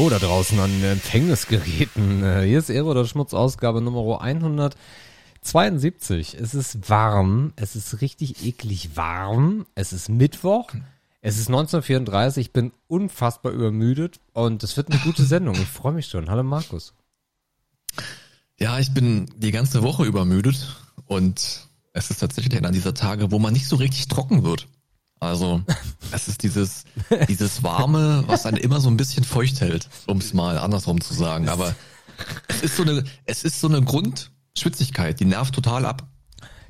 Hallo da draußen an Empfängnisgeräten. Äh, hier ist Ehre oder Schmutz Ausgabe Nummer 172. Es ist warm, es ist richtig eklig warm. Es ist Mittwoch. Es ist 1934, ich bin unfassbar übermüdet und es wird eine gute Sendung. Ich freue mich schon. Hallo Markus. Ja, ich bin die ganze Woche übermüdet und es ist tatsächlich einer dieser Tage, wo man nicht so richtig trocken wird. Also, es ist dieses, dieses Warme, was einen immer so ein bisschen feucht hält, um es mal andersrum zu sagen. Aber es ist so eine, es ist so eine Grundschwitzigkeit, die nervt total ab.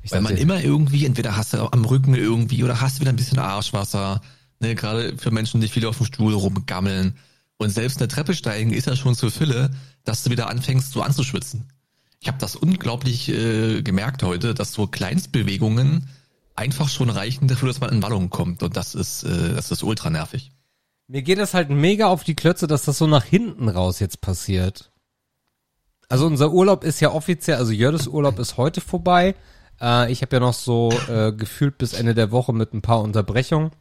Ich Weil man immer irgendwie, entweder hast du am Rücken irgendwie oder hast wieder ein bisschen Arschwasser, ne, gerade für Menschen, die viel auf dem Stuhl rumgammeln. Und selbst eine Treppe steigen ist ja schon zur Fülle, dass du wieder anfängst, so anzuschwitzen. Ich habe das unglaublich äh, gemerkt heute, dass so Kleinstbewegungen einfach schon reichen dafür, dass man in Wallung kommt. Und das ist, äh, das ist ultra nervig. Mir geht es halt mega auf die Klötze, dass das so nach hinten raus jetzt passiert. Also unser Urlaub ist ja offiziell, also Jördes Urlaub ist heute vorbei. Äh, ich habe ja noch so äh, gefühlt bis Ende der Woche mit ein paar Unterbrechungen.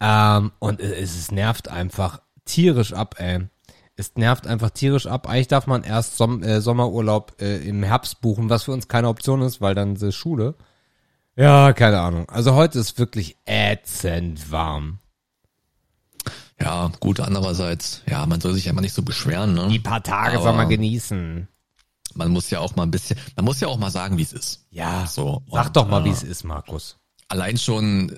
Ähm, und es, es nervt einfach tierisch ab, ey. Es nervt einfach tierisch ab. Eigentlich darf man erst Som äh, Sommerurlaub äh, im Herbst buchen, was für uns keine Option ist, weil dann ist Schule. Ja, keine Ahnung. Also heute ist wirklich ätzend warm. Ja, gut, andererseits, ja, man soll sich ja immer nicht so beschweren, ne? Die paar Tage Aber soll man genießen. Man muss ja auch mal ein bisschen, man muss ja auch mal sagen, wie es ist. Ja, so. Sag und, doch mal, äh, wie es ist, Markus. Allein schon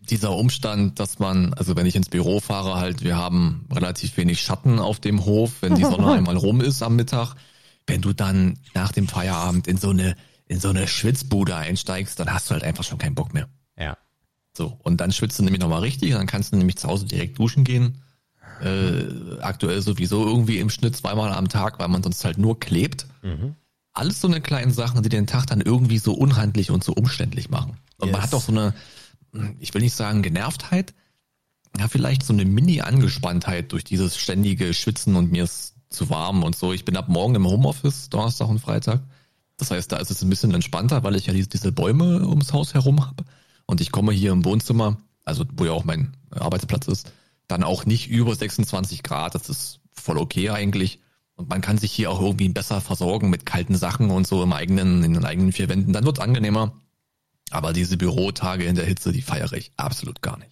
dieser Umstand, dass man, also wenn ich ins Büro fahre, halt, wir haben relativ wenig Schatten auf dem Hof, wenn die Sonne einmal rum ist am Mittag. Wenn du dann nach dem Feierabend in so eine in so eine Schwitzbude einsteigst, dann hast du halt einfach schon keinen Bock mehr. Ja. So, und dann schwitzt du nämlich nochmal richtig, dann kannst du nämlich zu Hause direkt duschen gehen. Äh, aktuell sowieso irgendwie im Schnitt zweimal am Tag, weil man sonst halt nur klebt. Mhm. Alles so eine kleinen Sachen, die den Tag dann irgendwie so unhandlich und so umständlich machen. Und yes. man hat auch so eine, ich will nicht sagen Genervtheit, ja, vielleicht so eine Mini-Angespanntheit durch dieses ständige Schwitzen und mir ist zu warm und so. Ich bin ab morgen im Homeoffice, Donnerstag und Freitag. Das heißt, da ist es ein bisschen entspannter, weil ich ja diese Bäume ums Haus herum habe. Und ich komme hier im Wohnzimmer, also wo ja auch mein Arbeitsplatz ist, dann auch nicht über 26 Grad. Das ist voll okay eigentlich. Und man kann sich hier auch irgendwie besser versorgen mit kalten Sachen und so im eigenen, in den eigenen vier Wänden. Dann wird's angenehmer. Aber diese Bürotage in der Hitze, die feiere ich absolut gar nicht.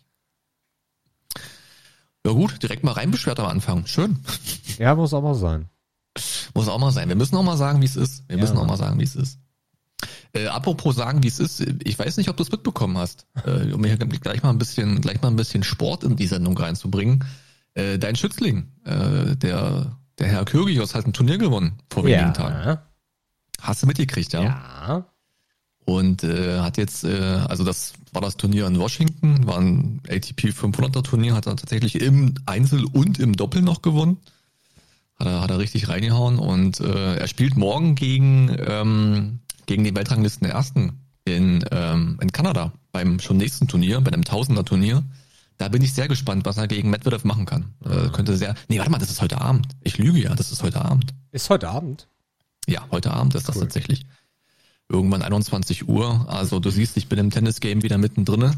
Ja gut, direkt mal reinbeschwert am Anfang. Schön. Ja, muss mal sein. Muss auch mal sein. Wir müssen auch mal sagen, wie es ist. Wir ja. müssen auch mal sagen, wie es ist. Äh, apropos sagen, wie es ist, ich weiß nicht, ob du es mitbekommen hast, äh, um hier gleich mal ein bisschen, gleich mal ein bisschen Sport in die Sendung reinzubringen. Äh, dein Schützling, äh, der, der Herr Kyrgios hat ein Turnier gewonnen vor wenigen ja. Tagen. Hast du mitgekriegt, ja? Ja. Und äh, hat jetzt, äh, also das war das Turnier in Washington, war ein ATP 500er Turnier, hat er tatsächlich im Einzel und im Doppel noch gewonnen. Hat er, hat er richtig reingehauen und äh, er spielt morgen gegen, ähm, gegen den Weltranglisten Ersten in, ähm, in Kanada beim schon nächsten Turnier, bei einem Tausender-Turnier. Da bin ich sehr gespannt, was er gegen Medvedev machen kann. Äh, könnte sehr. Nee, warte mal, das ist heute Abend. Ich lüge ja, das ist heute Abend. Ist heute Abend? Ja, heute Abend ist cool. das tatsächlich. Irgendwann 21 Uhr. Also du siehst, ich bin im Tennis-Game wieder mittendrin.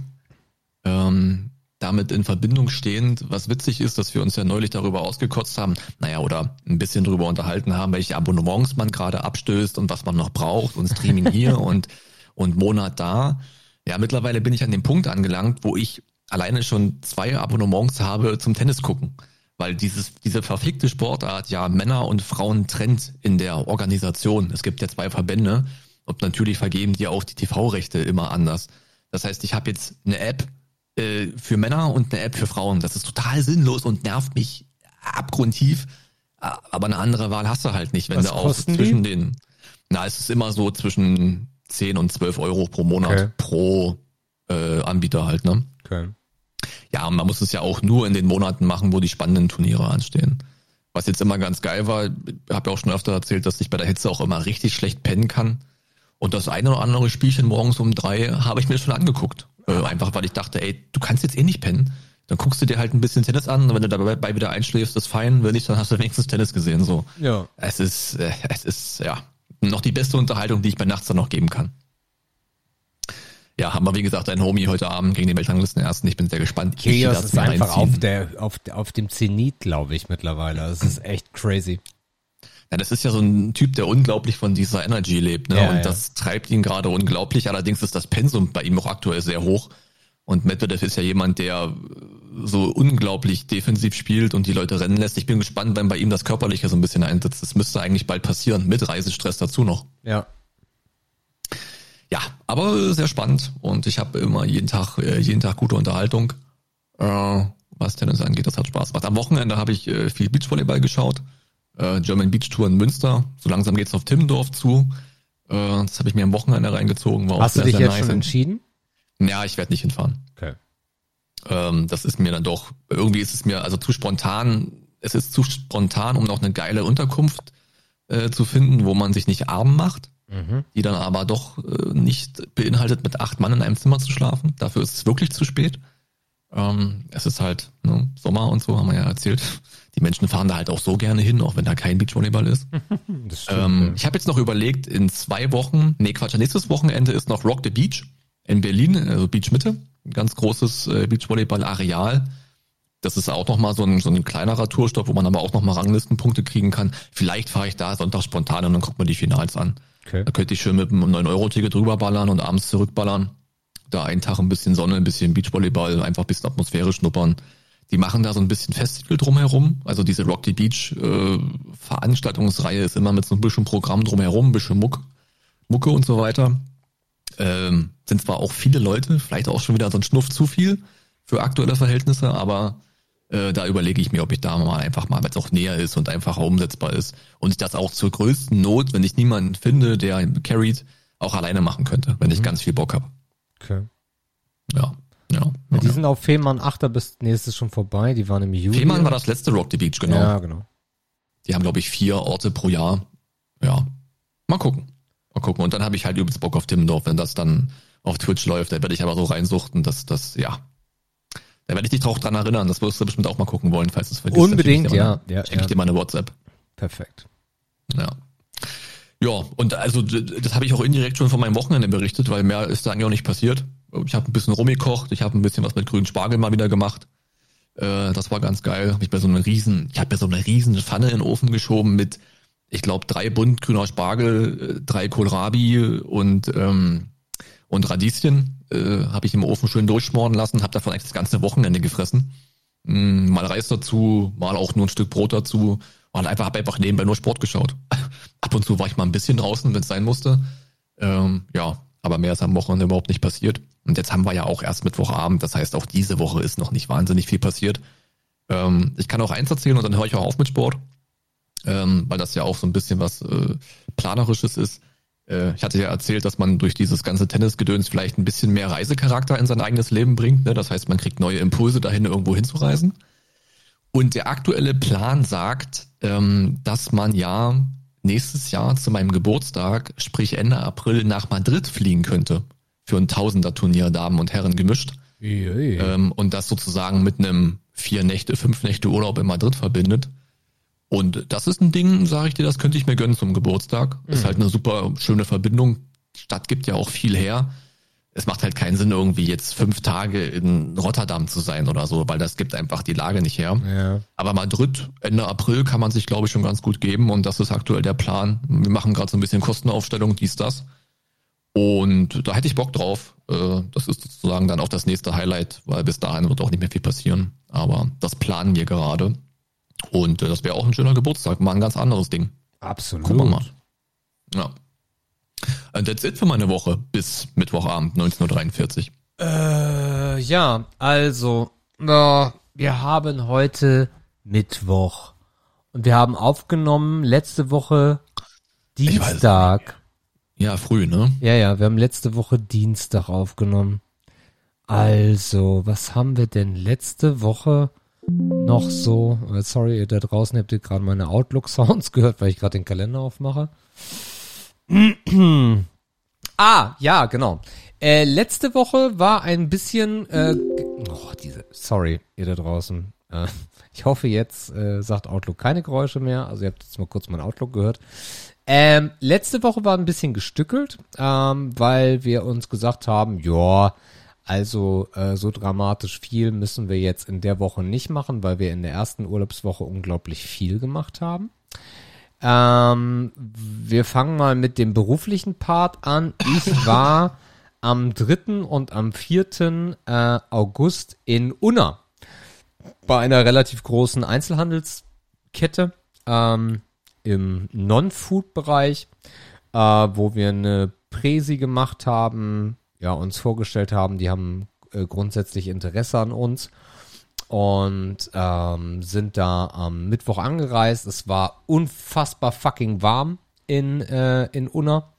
Ähm, damit in Verbindung stehend, was witzig ist, dass wir uns ja neulich darüber ausgekotzt haben, naja, oder ein bisschen darüber unterhalten haben, welche Abonnements man gerade abstößt und was man noch braucht und Streaming hier und, und Monat da. Ja, mittlerweile bin ich an dem Punkt angelangt, wo ich alleine schon zwei Abonnements habe zum Tennis gucken. Weil dieses, diese verfickte Sportart ja Männer und Frauen trennt in der Organisation. Es gibt ja zwei Verbände und natürlich vergeben die auch die TV-Rechte immer anders. Das heißt, ich habe jetzt eine App, äh, für Männer und eine App für Frauen. Das ist total sinnlos und nervt mich abgrundtief. Aber eine andere Wahl hast du halt nicht, wenn Was du auch zwischen die? den, na, es ist immer so zwischen 10 und 12 Euro pro Monat okay. pro äh, Anbieter halt, ne? Okay. Ja, und man muss es ja auch nur in den Monaten machen, wo die spannenden Turniere anstehen. Was jetzt immer ganz geil war, habe ja auch schon öfter erzählt, dass ich bei der Hitze auch immer richtig schlecht pennen kann. Und das eine oder andere Spielchen morgens um drei habe ich mir schon angeguckt. Äh, einfach weil ich dachte, ey, du kannst jetzt eh nicht pennen. Dann guckst du dir halt ein bisschen Tennis an und wenn du dabei wieder einschläfst, ist fein. Wenn nicht, dann hast du wenigstens Tennis gesehen. So. Ja. Es ist, äh, es ist, ja, noch die beste Unterhaltung, die ich bei nachts dann noch geben kann. Ja, haben wir wie gesagt einen Homie heute Abend gegen den Weltranglisten ersten. Ich bin sehr gespannt. Kyrgios ist einfach auf der auf, auf dem Zenit, glaube ich mittlerweile. Das ist echt crazy. Ja, das ist ja so ein Typ, der unglaublich von dieser Energy lebt, ne? Ja, und ja. das treibt ihn gerade unglaublich. Allerdings ist das Pensum bei ihm auch aktuell sehr hoch. Und Medvedev ist ja jemand, der so unglaublich defensiv spielt und die Leute rennen lässt. Ich bin gespannt, wenn bei ihm das Körperliche so ein bisschen einsetzt. Das müsste eigentlich bald passieren, mit Reisestress dazu noch. Ja. Ja, aber sehr spannend und ich habe immer jeden Tag, äh, jeden Tag gute Unterhaltung, äh, was Tennis angeht. Das hat Spaß gemacht. Am Wochenende habe ich äh, viel Beachvolleyball geschaut. Äh, German Beach Tour in Münster. So langsam geht's auf Timmendorf zu. Äh, das habe ich mir am Wochenende reingezogen. War auch Hast du dich sehr jetzt nice. schon entschieden? Ja, ich werde nicht hinfahren. Okay. Ähm, das ist mir dann doch, irgendwie ist es mir also zu spontan, es ist zu spontan, um noch eine geile Unterkunft äh, zu finden, wo man sich nicht arm macht, Mhm. die dann aber doch äh, nicht beinhaltet, mit acht Mann in einem Zimmer zu schlafen. Dafür ist es wirklich zu spät. Ähm, es ist halt ne, Sommer und so, haben wir ja erzählt. Die Menschen fahren da halt auch so gerne hin, auch wenn da kein Beachvolleyball ist. Stimmt, Ähm, ich habe jetzt noch überlegt, in zwei Wochen, nee Quatsch, nächstes Wochenende ist noch Rock the Beach in Berlin, also Beach Mitte, ein ganz großes äh, Beachvolleyball-Areal. Das ist auch nochmal so ein, so ein kleinerer Tourstopp, wo man aber auch nochmal Ranglistenpunkte kriegen kann. Vielleicht fahre ich da Sonntag spontan und dann guckt man die Finals an. Okay. Da könnte ich schön mit einem 9-Euro-Ticket rüberballern und abends zurückballern. Da einen Tag ein bisschen Sonne, ein bisschen Beachvolleyball, einfach ein bisschen Atmosphäre schnuppern. Die machen da so ein bisschen Festival drumherum. Also diese Rock the Beach äh, Veranstaltungsreihe ist immer mit so ein bisschen Programm drumherum, ein bisschen Muck, Mucke und so weiter. Ähm, sind zwar auch viele Leute, vielleicht auch schon wieder so ein Schnuff zu viel für aktuelle Verhältnisse, aber äh, da überlege ich mir, ob ich da mal einfach mal, weil es auch näher ist und einfacher umsetzbar ist und ich das auch zur größten Not, wenn ich niemanden finde, der carried, auch alleine machen könnte, wenn ich ganz viel Bock habe. okay. Ja, ja. Ja, ja, die sind auf Fehmarn 8. bis nächstes schon vorbei. Die waren im Juli. Fehmarn war das letzte Rock the Beach, genau. Ja, genau. Die haben, glaube ich, vier Orte pro Jahr. Ja. Mal gucken. Mal gucken. Und dann habe ich halt übelst Bock auf Timmendorf, wenn das dann auf Twitch läuft. Da werde ich aber so reinsuchten, dass das, ja. Da werde ich dich auch dran erinnern. Das wirst du bestimmt auch mal gucken wollen, falls es vergisst. Unbedingt, schick ja. mal- ja, Schenke ja. ich dir mal eine WhatsApp. Perfekt. Ja. Ja, und also das habe ich auch indirekt schon von meinem Wochenende berichtet, weil mehr ist da eigentlich auch nicht passiert. Ich habe ein bisschen rumgekocht, ich habe ein bisschen was mit grünen Spargel mal wieder gemacht. Äh, das war ganz geil. Hab ich mir so eine riesen, ich habe mir so eine riesen Pfanne in den Ofen geschoben mit, ich glaube, drei Bund grüner Spargel, äh, drei Kohlrabi und ähm, und Radieschen äh, habe ich im Ofen schön durchschmoren lassen, habe davon eigentlich das ganze Wochenende gefressen. Mm, mal Reis dazu, mal auch nur ein Stück Brot dazu. Und einfach habe einfach nebenbei nur Sport geschaut. Ab und zu war ich mal ein bisschen draußen, wenn es sein musste. Ähm, ja, aber mehr ist am Wochenende überhaupt nicht passiert. Und jetzt haben wir ja auch erst Mittwochabend. Das heißt, auch diese Woche ist noch nicht wahnsinnig viel passiert. Ähm, ich kann auch eins erzählen und dann höre ich auch auf mit Sport, ähm, weil das ja auch so ein bisschen was äh, Planerisches ist. Äh, ich hatte ja erzählt, dass man durch dieses ganze Tennisgedöns vielleicht ein bisschen mehr Reisecharakter in sein eigenes Leben bringt. Ne? Das heißt, man kriegt neue Impulse dahin, irgendwo hinzureisen. Und der aktuelle Plan sagt, ähm, dass man ja nächstes Jahr zu meinem Geburtstag, sprich Ende April, nach Madrid fliegen könnte. Für ein Tausender-Turnier Damen und Herren gemischt. Ähm, und das sozusagen mit einem vier Nächte, fünf Nächte Urlaub in Madrid verbindet. Und das ist ein Ding, sage ich dir, das könnte ich mir gönnen zum Geburtstag. Ist halt eine super schöne Verbindung. Die Stadt gibt ja auch viel her. Es macht halt keinen Sinn, irgendwie jetzt fünf Tage in Rotterdam zu sein oder so, weil das gibt einfach die Lage nicht her. Ja. Aber Madrid, Ende April, kann man sich, glaube ich, schon ganz gut geben und das ist aktuell der Plan. Wir machen gerade so ein bisschen Kostenaufstellung, dies, das. Und da hätte ich Bock drauf. Äh, Das ist sozusagen dann auch das nächste Highlight, weil bis dahin wird auch nicht mehr viel passieren. Aber das planen wir gerade. Und äh, das wäre auch ein schöner Geburtstag, mal ein ganz anderes Ding. Absolut. Gucken wir mal. Ja. And that's it für meine Woche bis Mittwochabend 19.43 Uhr. Äh, ja, also, na, wir haben heute Mittwoch. Und wir haben aufgenommen letzte Woche Dienstag. Ja, früh, ne? Ja, ja, wir haben letzte Woche Dienstag aufgenommen. Also, was haben wir denn letzte Woche noch so? Äh, Sorry, ihr da draußen habt ihr gerade meine Outlook-Sounds gehört, weil ich gerade den Kalender aufmache. ah, ja, genau. Äh, letzte Woche war ein bisschen, äh, oh, diese, sorry, ihr da draußen. Äh, ich hoffe, jetzt äh, sagt Outlook keine Geräusche mehr. Also ihr habt jetzt mal kurz mein Outlook gehört. Ähm, letzte Woche war ein bisschen gestückelt, ähm, weil wir uns gesagt haben, ja, also äh, so dramatisch viel müssen wir jetzt in der Woche nicht machen, weil wir in der ersten Urlaubswoche unglaublich viel gemacht haben. Ähm, wir fangen mal mit dem beruflichen Part an. Ich war am 3. und am 4. Äh, August in Unna bei einer relativ großen Einzelhandelskette ähm, im Non-Food-Bereich, äh, wo wir eine Präsi gemacht haben, ja, uns vorgestellt haben, die haben äh, grundsätzlich Interesse an uns und ähm, sind da am Mittwoch angereist. Es war unfassbar fucking warm in, äh, in Unna.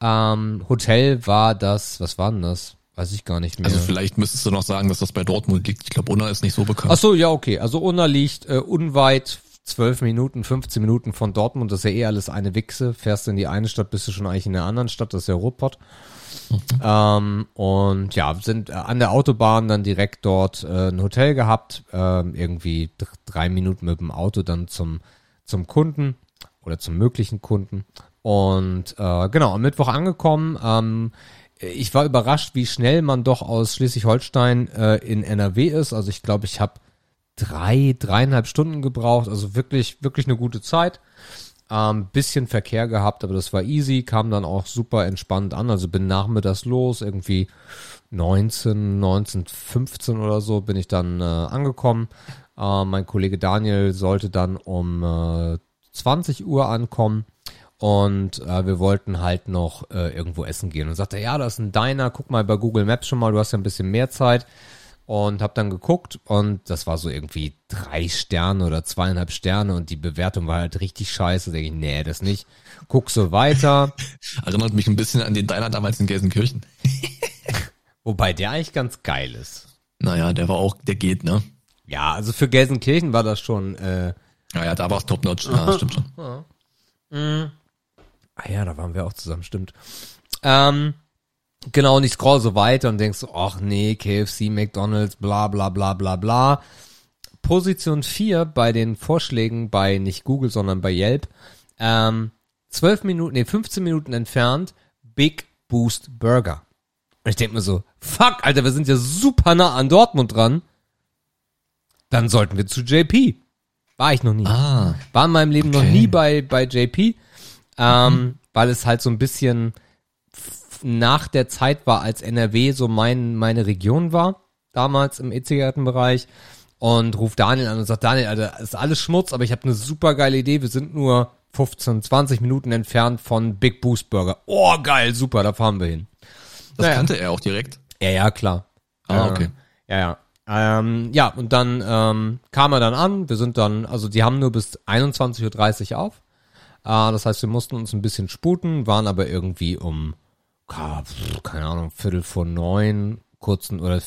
Ähm, Hotel war das, was war denn das? Weiß ich gar nicht mehr. Also vielleicht müsstest du noch sagen, dass das bei Dortmund liegt. Ich glaube, Unna ist nicht so bekannt. Ach so, ja, okay. Also Unna liegt äh, unweit 12 Minuten, 15 Minuten von Dortmund. Das ist ja eh alles eine Wichse. Fährst du in die eine Stadt, bist du schon eigentlich in der anderen Stadt. Das ist ja Ruhrpott. Mhm. Ähm, und ja, sind äh, an der Autobahn dann direkt dort äh, ein Hotel gehabt. Ähm, irgendwie drei Minuten mit dem Auto dann zum, zum Kunden oder zum möglichen Kunden. Und äh, genau, am Mittwoch angekommen. Ähm, ich war überrascht, wie schnell man doch aus Schleswig-Holstein äh, in NRW ist. Also ich glaube, ich habe drei, dreieinhalb Stunden gebraucht. Also wirklich, wirklich eine gute Zeit. Ähm, bisschen Verkehr gehabt, aber das war easy, kam dann auch super entspannt an. Also bin nachmittags los, irgendwie 19, 19, 15 oder so bin ich dann äh, angekommen. Äh, mein Kollege Daniel sollte dann um äh, 20 Uhr ankommen. Und äh, wir wollten halt noch äh, irgendwo essen gehen. Und sagte, ja, da ist ein Diner, guck mal bei Google Maps schon mal, du hast ja ein bisschen mehr Zeit. Und hab dann geguckt und das war so irgendwie drei Sterne oder zweieinhalb Sterne und die Bewertung war halt richtig scheiße. Da denke ich, nee, das nicht. Guck so weiter. Erinnert mich ein bisschen an den Diner damals in Gelsenkirchen. Wobei der eigentlich ganz geil ist. Naja, der war auch, der geht, ne? Ja, also für Gelsenkirchen war das schon. Äh, naja, da war es top-notch. Ja, stimmt schon. Mhm. Ah ja, da waren wir auch zusammen, stimmt. Ähm, genau, und ich scroll so weiter und denk so, ach nee, KFC, McDonalds, bla bla bla bla bla. Position 4 bei den Vorschlägen bei nicht Google, sondern bei Yelp. Ähm, 12 Minuten, nee, 15 Minuten entfernt, Big Boost Burger. Und ich denk mir so, fuck, Alter, wir sind ja super nah an Dortmund dran. Dann sollten wir zu JP. War ich noch nie. Ah, War in meinem Leben okay. noch nie bei, bei JP ähm, mhm. weil es halt so ein bisschen nach der Zeit war, als NRW so mein, meine Region war, damals im E-Zigarettenbereich und ruft Daniel an und sagt, Daniel, Alter, ist alles Schmutz, aber ich habe eine super geile Idee, wir sind nur 15, 20 Minuten entfernt von Big Boost Burger. Oh, geil, super, da fahren wir hin. Das naja. kannte er auch direkt? Ja, ja, klar. Ah, okay. Ja, ja. Ähm, ja, und dann ähm, kam er dann an, wir sind dann, also die haben nur bis 21.30 Uhr auf. Äh, das heißt, wir mussten uns ein bisschen sputen, waren aber irgendwie um, keine Ahnung, Viertel vor neun, kurzen oder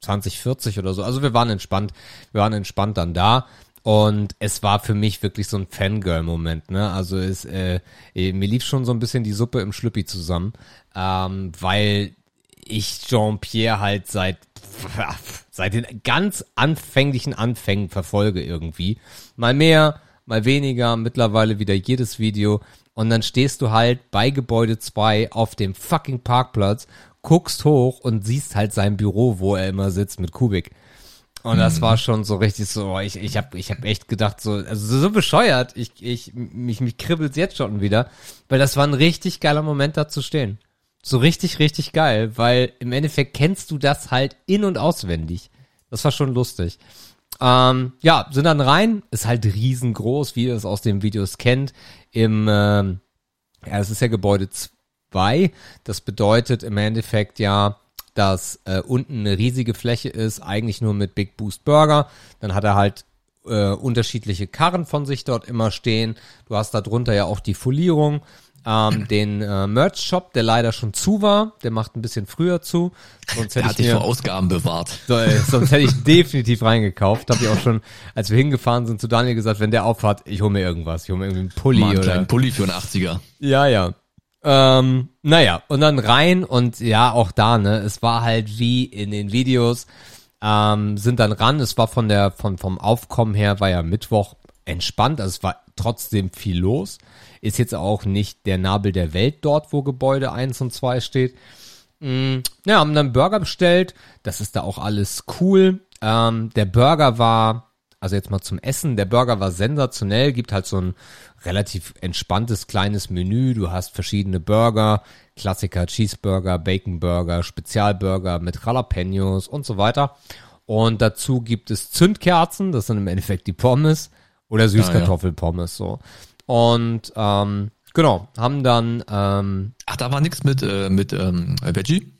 20, 40 oder so. Also wir waren entspannt, wir waren entspannt dann da. Und es war für mich wirklich so ein Fangirl-Moment, ne? Also es, äh, mir lief schon so ein bisschen die Suppe im Schlüppi zusammen, ähm, weil ich Jean-Pierre halt seit seit den ganz anfänglichen Anfängen verfolge irgendwie. Mal mehr, mal weniger, mittlerweile wieder jedes Video. Und dann stehst du halt bei Gebäude 2 auf dem fucking Parkplatz, guckst hoch und siehst halt sein Büro, wo er immer sitzt mit Kubik. Und das war schon so richtig so, ich, ich habe ich hab echt gedacht, so, also so bescheuert, ich, ich, mich, mich kribbelt's jetzt schon wieder, weil das war ein richtig geiler Moment da zu stehen. So richtig, richtig geil, weil im Endeffekt kennst du das halt in- und auswendig. Das war schon lustig. Ähm, ja, sind dann rein, ist halt riesengroß, wie ihr es aus den Videos kennt. Im, ähm, ja, es ist ja Gebäude 2. Das bedeutet im Endeffekt ja, dass äh, unten eine riesige Fläche ist, eigentlich nur mit Big Boost Burger. Dann hat er halt äh, unterschiedliche Karren von sich dort immer stehen. Du hast da drunter ja auch die Folierung ähm, den äh, Merch-Shop, der leider schon zu war. Der macht ein bisschen früher zu. Sonst hätte der hat ich dich mir, vor Ausgaben bewahrt. So, äh, sonst hätte ich definitiv reingekauft. Habe ich auch schon, als wir hingefahren sind, zu Daniel gesagt, wenn der aufhat, ich hole mir irgendwas. Ich hole mir irgendwie einen Pulli Mal einen oder. Einen Pulli für einen 80er. Ja, ja. Ähm, naja, und dann rein und ja, auch da, ne, es war halt wie in den Videos, ähm, sind dann ran, es war von der, von, vom Aufkommen her, war ja Mittwoch entspannt, also es war trotzdem viel los. Ist jetzt auch nicht der Nabel der Welt dort, wo Gebäude 1 und 2 steht. Mm, ja, haben dann Burger bestellt. Das ist da auch alles cool. Ähm, der Burger war, also jetzt mal zum Essen, der Burger war sensationell, gibt halt so ein relativ entspanntes kleines Menü. Du hast verschiedene Burger, Klassiker, Cheeseburger, Baconburger, Spezialburger mit Jalapenos und so weiter. Und dazu gibt es Zündkerzen, das sind im Endeffekt die Pommes oder Süßkartoffelpommes so. Und ähm, genau, haben dann ähm, Ach, da war nichts mit äh, mit ähm, Veggie?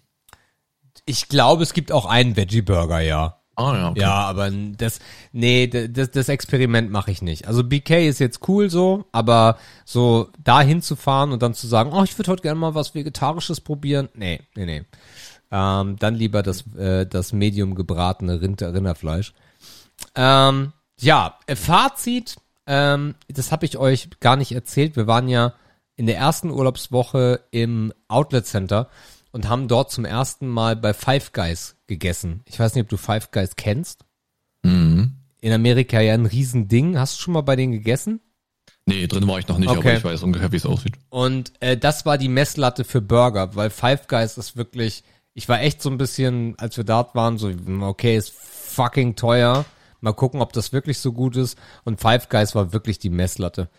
ich glaube, es gibt auch einen Veggie Burger, ja. Ah ja, okay. Ja, aber das, nee, das, das Experiment mache ich nicht. Also BK ist jetzt cool so, aber so dahin zu fahren und dann zu sagen, oh, ich würde heute gerne mal was Vegetarisches probieren, nee, nee, nee. Ähm, dann lieber das, äh, das medium gebratene Rind Rinderfleisch. Ähm, ja, äh, Fazit, ähm, das habe ich euch gar nicht erzählt. Wir waren ja in der ersten Urlaubswoche im Outlet Center und haben dort zum ersten Mal bei Five Guys gegessen. Ich weiß nicht, ob du Five Guys kennst. Mhm. In Amerika ja ein Riesending. Hast du schon mal bei denen gegessen? Nee, drin war ich noch nicht, Okay. aber ich weiß ungefähr, wie es aussieht. Und äh, das war die Messlatte für Burger, weil Five Guys ist wirklich, ich war echt so ein bisschen, als wir dort waren, so, okay, ist fucking teuer. Mal gucken, ob das wirklich so gut ist. Und Five Guys war wirklich die Messlatte.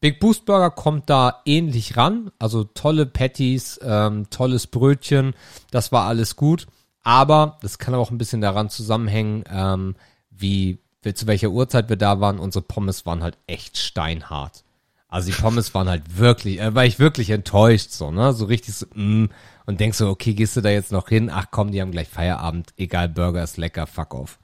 Big Boost Burger kommt da ähnlich ran. Also tolle Patties, ähm, tolles Brötchen, das war alles gut. Aber das kann auch ein bisschen daran zusammenhängen, ähm, wie zu welcher Uhrzeit wir da waren. Unsere Pommes waren halt echt steinhart. Also die Pommes waren halt wirklich, äh, war ich wirklich enttäuscht so, ne? So richtig so, mm, und denkst so, okay, gehst du da jetzt noch hin? Ach komm, die haben gleich Feierabend. Egal, Burger ist lecker, fuck off.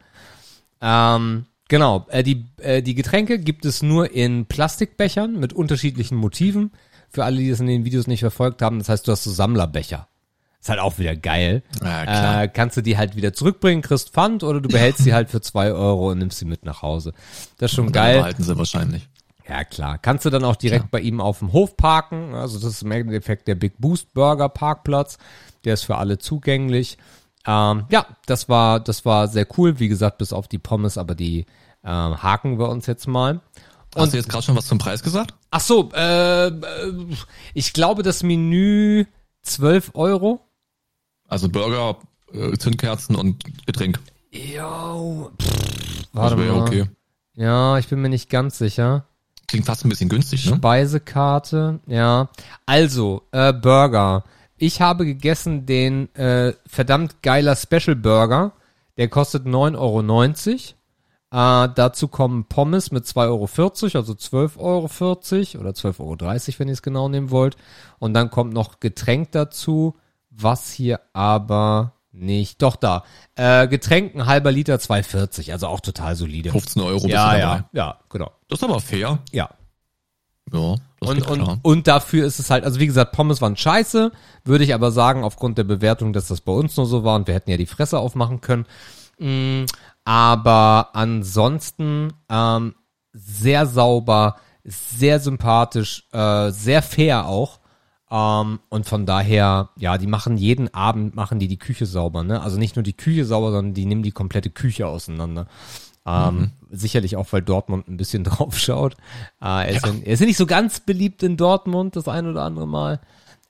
Ähm, genau, äh, die, äh, die Getränke gibt es nur in Plastikbechern mit unterschiedlichen Motiven. Für alle, die das in den Videos nicht verfolgt haben, das heißt, du hast so Sammlerbecher. Ist halt auch wieder geil. Ja, klar. Äh, kannst du die halt wieder zurückbringen, kriegst Pfand oder du behältst sie halt für zwei Euro und nimmst sie mit nach Hause. Das ist schon Und geil. behalten sie wahrscheinlich. Ja, klar. Kannst du dann auch direkt bei ihm auf dem Hof parken. Also das ist im Endeffekt der Big Boost Burger Parkplatz. Der ist für alle zugänglich. Ähm, ja, das war, das war sehr cool. Wie gesagt, bis auf die Pommes, aber die ähm, haken wir uns jetzt mal. Hast du jetzt gerade schon was zum Preis gesagt? Ach so, äh, äh, ich glaube, das Menü 12 Euro. Also Burger, äh, Zündkerzen und Getränk. Jo, Das warte wäre mal. okay. Ja, ich bin mir nicht ganz sicher. Klingt fast ein bisschen günstig, ne? Speisekarte, ja. Also, äh, Burger. Ich habe gegessen den äh, verdammt geiler Special Burger. Der kostet 9,90 Euro. Äh, dazu kommen Pommes mit 2,40 Euro, also 12,40 Euro oder 12,30 Euro, wenn ihr es genau nehmen wollt. Und dann kommt noch Getränk dazu, was hier aber nicht. Doch da. Äh, Getränk ein halber Liter 2,40, also auch total solide. 15 Euro ja, dabei. ja, ja, genau. Das ist aber fair. Ja, Ja, das und, geht klar. und, und dafür ist es halt, also wie gesagt, Pommes waren scheiße, würde ich aber sagen, aufgrund der Bewertung, dass das bei uns nur so war und wir hätten ja die Fresse aufmachen können. Mm, aber ansonsten ähm, sehr sauber, sehr sympathisch, äh, sehr fair auch. Ähm, und von daher, ja, die machen jeden Abend, machen die die Küche sauber, ne? Also nicht nur die Küche sauber, sondern die nehmen die komplette Küche auseinander. Ähm, Sicherlich auch, weil Dortmund ein bisschen drauf schaut. Äh, er, ist ja. er ist ja nicht so ganz beliebt in Dortmund, das ein oder andere Mal.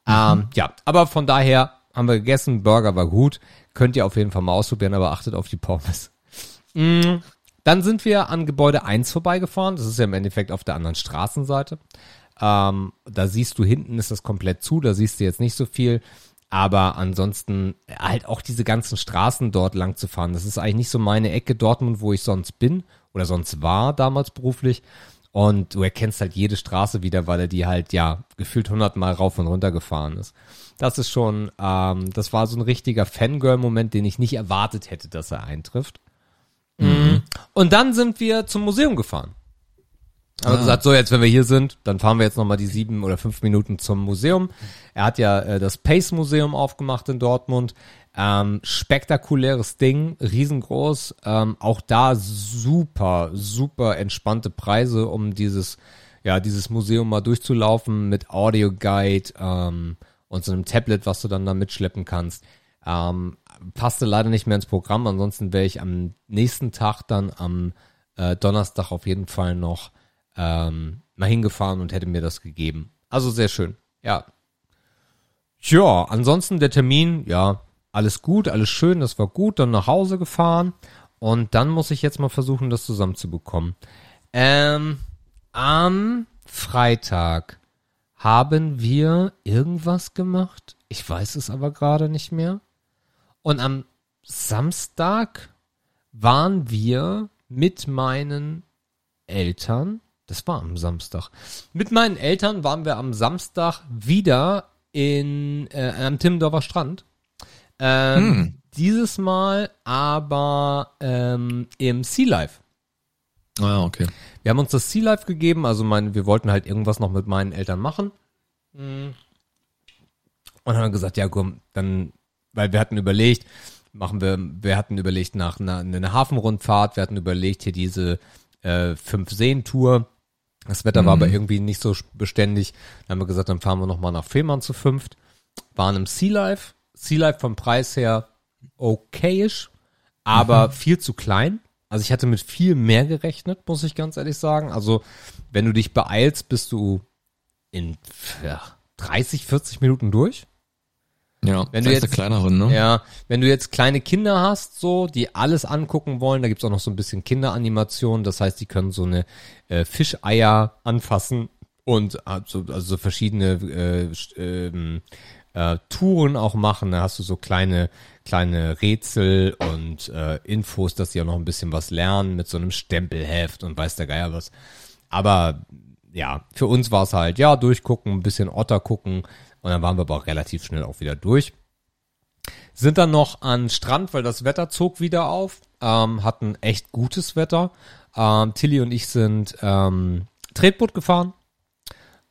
Ähm, ja, aber von daher haben wir gegessen, Burger war gut. Könnt ihr auf jeden Fall mal ausprobieren, aber achtet auf die Pommes. Mm, Dann sind wir an Gebäude 1 vorbeigefahren. Das ist ja im Endeffekt auf der anderen Straßenseite. Ähm, da siehst du hinten ist das komplett zu, da siehst du jetzt nicht so viel. Aber ansonsten halt auch diese ganzen Straßen dort lang zu fahren. Das ist eigentlich nicht so meine Ecke Dortmund, wo ich sonst bin oder sonst war damals beruflich. Und du erkennst halt jede Straße wieder, weil er die halt ja gefühlt hundertmal rauf und runter gefahren ist. Das ist schon, ähm, das war so ein richtiger Fangirl-Moment, den ich nicht erwartet hätte, dass er eintrifft. Mhm. Und dann sind wir zum Museum gefahren. Aber gesagt, so jetzt, wenn wir hier sind, dann fahren wir jetzt nochmal die sieben oder fünf Minuten zum Museum. Er hat ja äh, das Pace Museum aufgemacht in Dortmund. Ähm, spektakuläres Ding, riesengroß. Ähm, auch da super, super entspannte Preise, um dieses, ja, dieses Museum mal durchzulaufen mit Audio Guide ähm, und so einem Tablet, was du dann da mitschleppen kannst. Ähm, passte leider nicht mehr ins Programm, ansonsten wäre ich am nächsten Tag dann am äh, Donnerstag auf jeden Fall noch ähm, mal hingefahren und hätte mir das gegeben. Also sehr schön. Ja. Tja, ansonsten der Termin, ja, alles gut, alles schön, das war gut, dann nach Hause gefahren und dann muss ich jetzt mal versuchen, das zusammenzubekommen. Ähm, am Freitag haben wir irgendwas gemacht. Ich weiß es aber gerade nicht mehr. Und am Samstag waren wir mit meinen Eltern, das war am Samstag, mit meinen Eltern waren wir am Samstag wieder in, äh, am Timmendorfer Strand. Ähm, hm. Dieses Mal aber ähm, im Sea Life. Ah, okay. Wir haben uns das Sea Life gegeben, also mein, wir wollten halt irgendwas noch mit meinen Eltern machen. Und haben gesagt, ja komm, dann, weil wir hatten überlegt, machen wir, wir hatten überlegt nach einer, einer Hafenrundfahrt, wir hatten überlegt hier diese äh, Fünf-Seen-Tour. Das Wetter mhm. war aber irgendwie nicht so beständig. Dann haben wir gesagt, dann fahren wir nochmal nach Fehmarn zu fünft. Waren im Sea Life. Sea Life vom Preis her okayisch, aber mhm. viel zu klein. Also ich hatte mit viel mehr gerechnet, muss ich ganz ehrlich sagen. Also wenn du dich beeilst, bist du in ja, 30, 40 Minuten durch. Ja, wenn du jetzt kleineren, ne? Ja, wenn du jetzt kleine Kinder hast, so, die alles angucken wollen, da gibt's auch noch so ein bisschen Kinderanimation, das heißt, die können so eine äh, Fischeier anfassen und also, also so verschiedene äh, ähm, äh, Touren auch machen. Da hast du so kleine kleine Rätsel und äh, Infos, dass sie auch noch ein bisschen was lernen mit so einem Stempelheft und weiß der Geier was. Aber ja, für uns war es halt, ja, durchgucken, ein bisschen Otter gucken und dann waren wir aber auch relativ schnell auch wieder durch. Sind dann noch an Strand, weil das Wetter zog wieder auf, ähm, hatten echt gutes Wetter. Ähm, Tilly und ich sind ähm, Tretboot gefahren,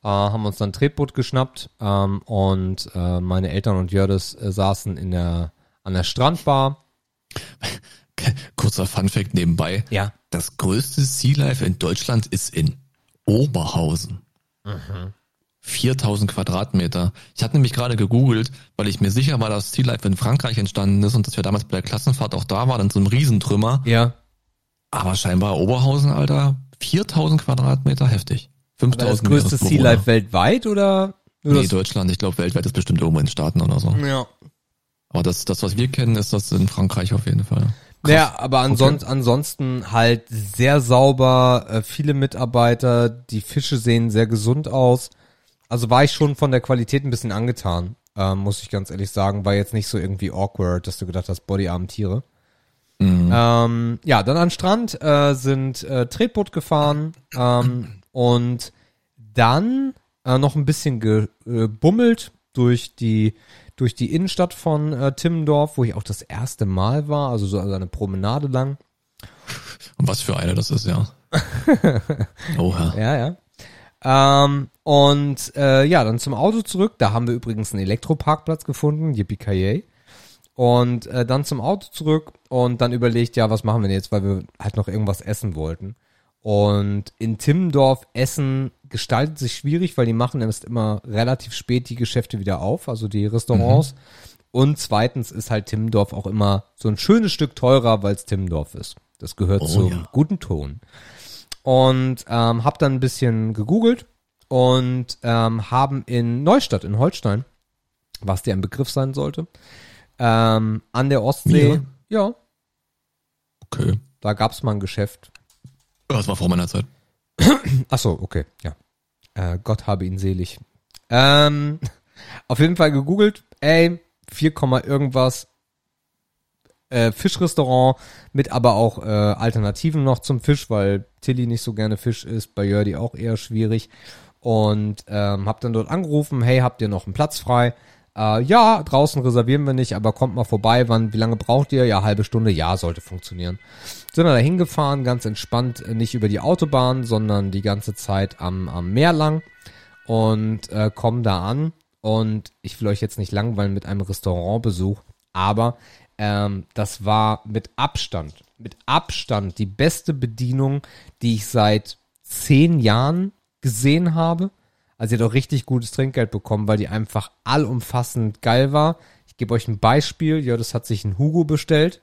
äh, haben uns dann Tretboot geschnappt ähm, und äh, meine Eltern und Jördis äh, saßen in der an der Strandbar. Kurzer Funfact nebenbei. Ja. Das größte Sea Life in Deutschland ist in Oberhausen. Mhm. 4000 Quadratmeter. Ich hatte nämlich gerade gegoogelt, weil ich mir sicher war, dass Sea Life in Frankreich entstanden ist und dass wir damals bei der Klassenfahrt auch da waren, in so einem Riesentrümmer. Ja. Aber scheinbar Oberhausen, Alter, 4000 Quadratmeter, heftig. 5000 Das größte Sea Life weltweit oder? Nee, Deutschland. Ich glaube, weltweit ist bestimmt irgendwo in den Staaten oder so. Ja. Aber das, das, was wir kennen, ist das in Frankreich auf jeden Fall. Krass. Ja, aber ansonsten, okay. ansonsten halt sehr sauber, äh, viele Mitarbeiter, die Fische sehen sehr gesund aus. Also war ich schon von der Qualität ein bisschen angetan, äh, muss ich ganz ehrlich sagen. War jetzt nicht so irgendwie awkward, dass du gedacht hast, bodyarm Tiere. Mhm. Ähm, ja, dann an Strand äh, sind äh, Tretboot gefahren ähm, und dann äh, noch ein bisschen gebummelt durch die durch die Innenstadt von äh, Timmendorf, wo ich auch das erste Mal war, also so eine Promenade lang. Und was für eine das ist, ja. Oha. Ja, ja. Ähm, und äh, ja, dann zum Auto zurück. Da haben wir übrigens einen Elektroparkplatz gefunden, yippie Und äh, dann zum Auto zurück und dann überlegt, ja, was machen wir jetzt, weil wir halt noch irgendwas essen wollten. Und in Timmendorf Essen gestaltet sich schwierig, weil die machen erst immer relativ spät die Geschäfte wieder auf, also die Restaurants. Mhm. Und zweitens ist halt Timmendorf auch immer so ein schönes Stück teurer, weil es Timmendorf ist. Das gehört oh, zum ja. guten Ton. Und ähm, hab dann ein bisschen gegoogelt und ähm, haben in Neustadt in Holstein, was dir ein Begriff sein sollte, ähm, an der Ostsee, Mir? ja. Okay. Da gab's mal ein Geschäft das war vor meiner Zeit. Ach so, okay, ja. Äh, Gott habe ihn selig. Ähm, auf jeden Fall gegoogelt, ey, 4, irgendwas äh, Fischrestaurant mit aber auch äh, Alternativen noch zum Fisch, weil Tilly nicht so gerne Fisch isst, bei Jördi auch eher schwierig. Und ähm, hab dann dort angerufen, hey, habt ihr noch einen Platz frei? Äh, ja, draußen reservieren wir nicht, aber kommt mal vorbei. Wann, wie lange braucht ihr? Ja, halbe Stunde. Ja, sollte funktionieren. Sind wir da hingefahren, ganz entspannt, äh, nicht über die Autobahn, sondern die ganze Zeit am, am Meer lang und äh, kommen da an. Und ich will euch jetzt nicht langweilen mit einem Restaurantbesuch, aber ähm, das war mit Abstand, mit Abstand die beste Bedienung, die ich seit zehn Jahren gesehen habe. Also sie hat auch richtig gutes Trinkgeld bekommen, weil die einfach allumfassend geil war. Ich gebe euch ein Beispiel. Ja, das hat sich ein Hugo bestellt.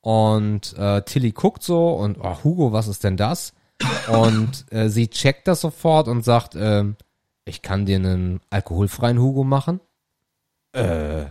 Und äh, Tilly guckt so und, oh, Hugo, was ist denn das? Und äh, sie checkt das sofort und sagt, ähm, ich kann dir einen alkoholfreien Hugo machen. Äh,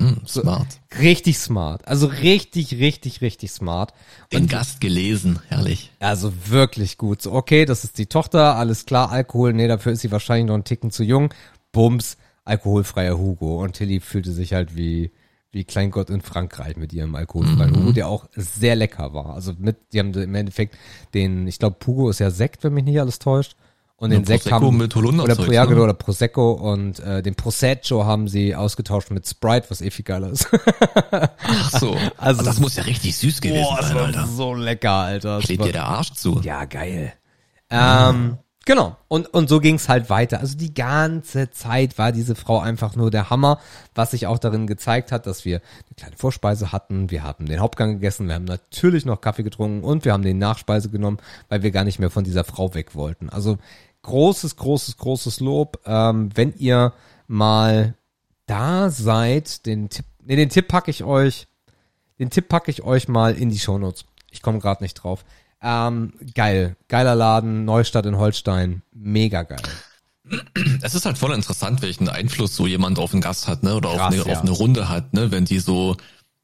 Hm, smart. richtig smart. Also richtig, richtig, richtig smart. Den Gast gelesen, herrlich. Also wirklich gut. So, okay, das ist die Tochter, alles klar, Alkohol, nee, dafür ist sie wahrscheinlich noch einen Ticken zu jung. Bums, alkoholfreier Hugo. Und Tilly fühlte sich halt wie, wie Kleingott in Frankreich mit ihrem alkoholfreien Mhm. Hugo, der auch sehr lecker war. Also mit, die haben im Endeffekt den, ich glaube, Pugo ist ja Sekt, wenn mich nicht alles täuscht. Und den Sekt Prosecco haben, mit Holunderzeug, oder, ja, ne? genau, oder Prosecco und äh, den Prosecco haben sie ausgetauscht mit Sprite, was eh viel geiler ist. Ach so. Also- das muss ja richtig süß gewesen sein, Alter. so lecker, Alter. Das Klebt war- dir der Arsch zu. ja, geil. Ähm, genau. Und, und so ging's halt weiter. Also die ganze Zeit war diese Frau einfach nur der Hammer, was sich auch darin gezeigt hat, dass wir eine kleine Vorspeise hatten. Wir haben den Hauptgang gegessen, wir haben natürlich noch Kaffee getrunken und wir haben den Nachspeise genommen, weil wir gar nicht mehr von dieser Frau weg wollten. Also großes, großes, großes Lob. Ähm, wenn ihr mal da seid, den Tipp, nee, den Tipp packe ich euch, den Tipp packe ich euch mal in die Shownotes. Ich komme gerade nicht drauf. Ähm, geil. Geiler Laden, Neustadt in Holstein. Mega geil. Es ist halt voll interessant, welchen Einfluss so jemand auf einen Gast hat, ne? Oder auf, Krass, eine, ja. auf eine Runde hat, ne? Wenn die so,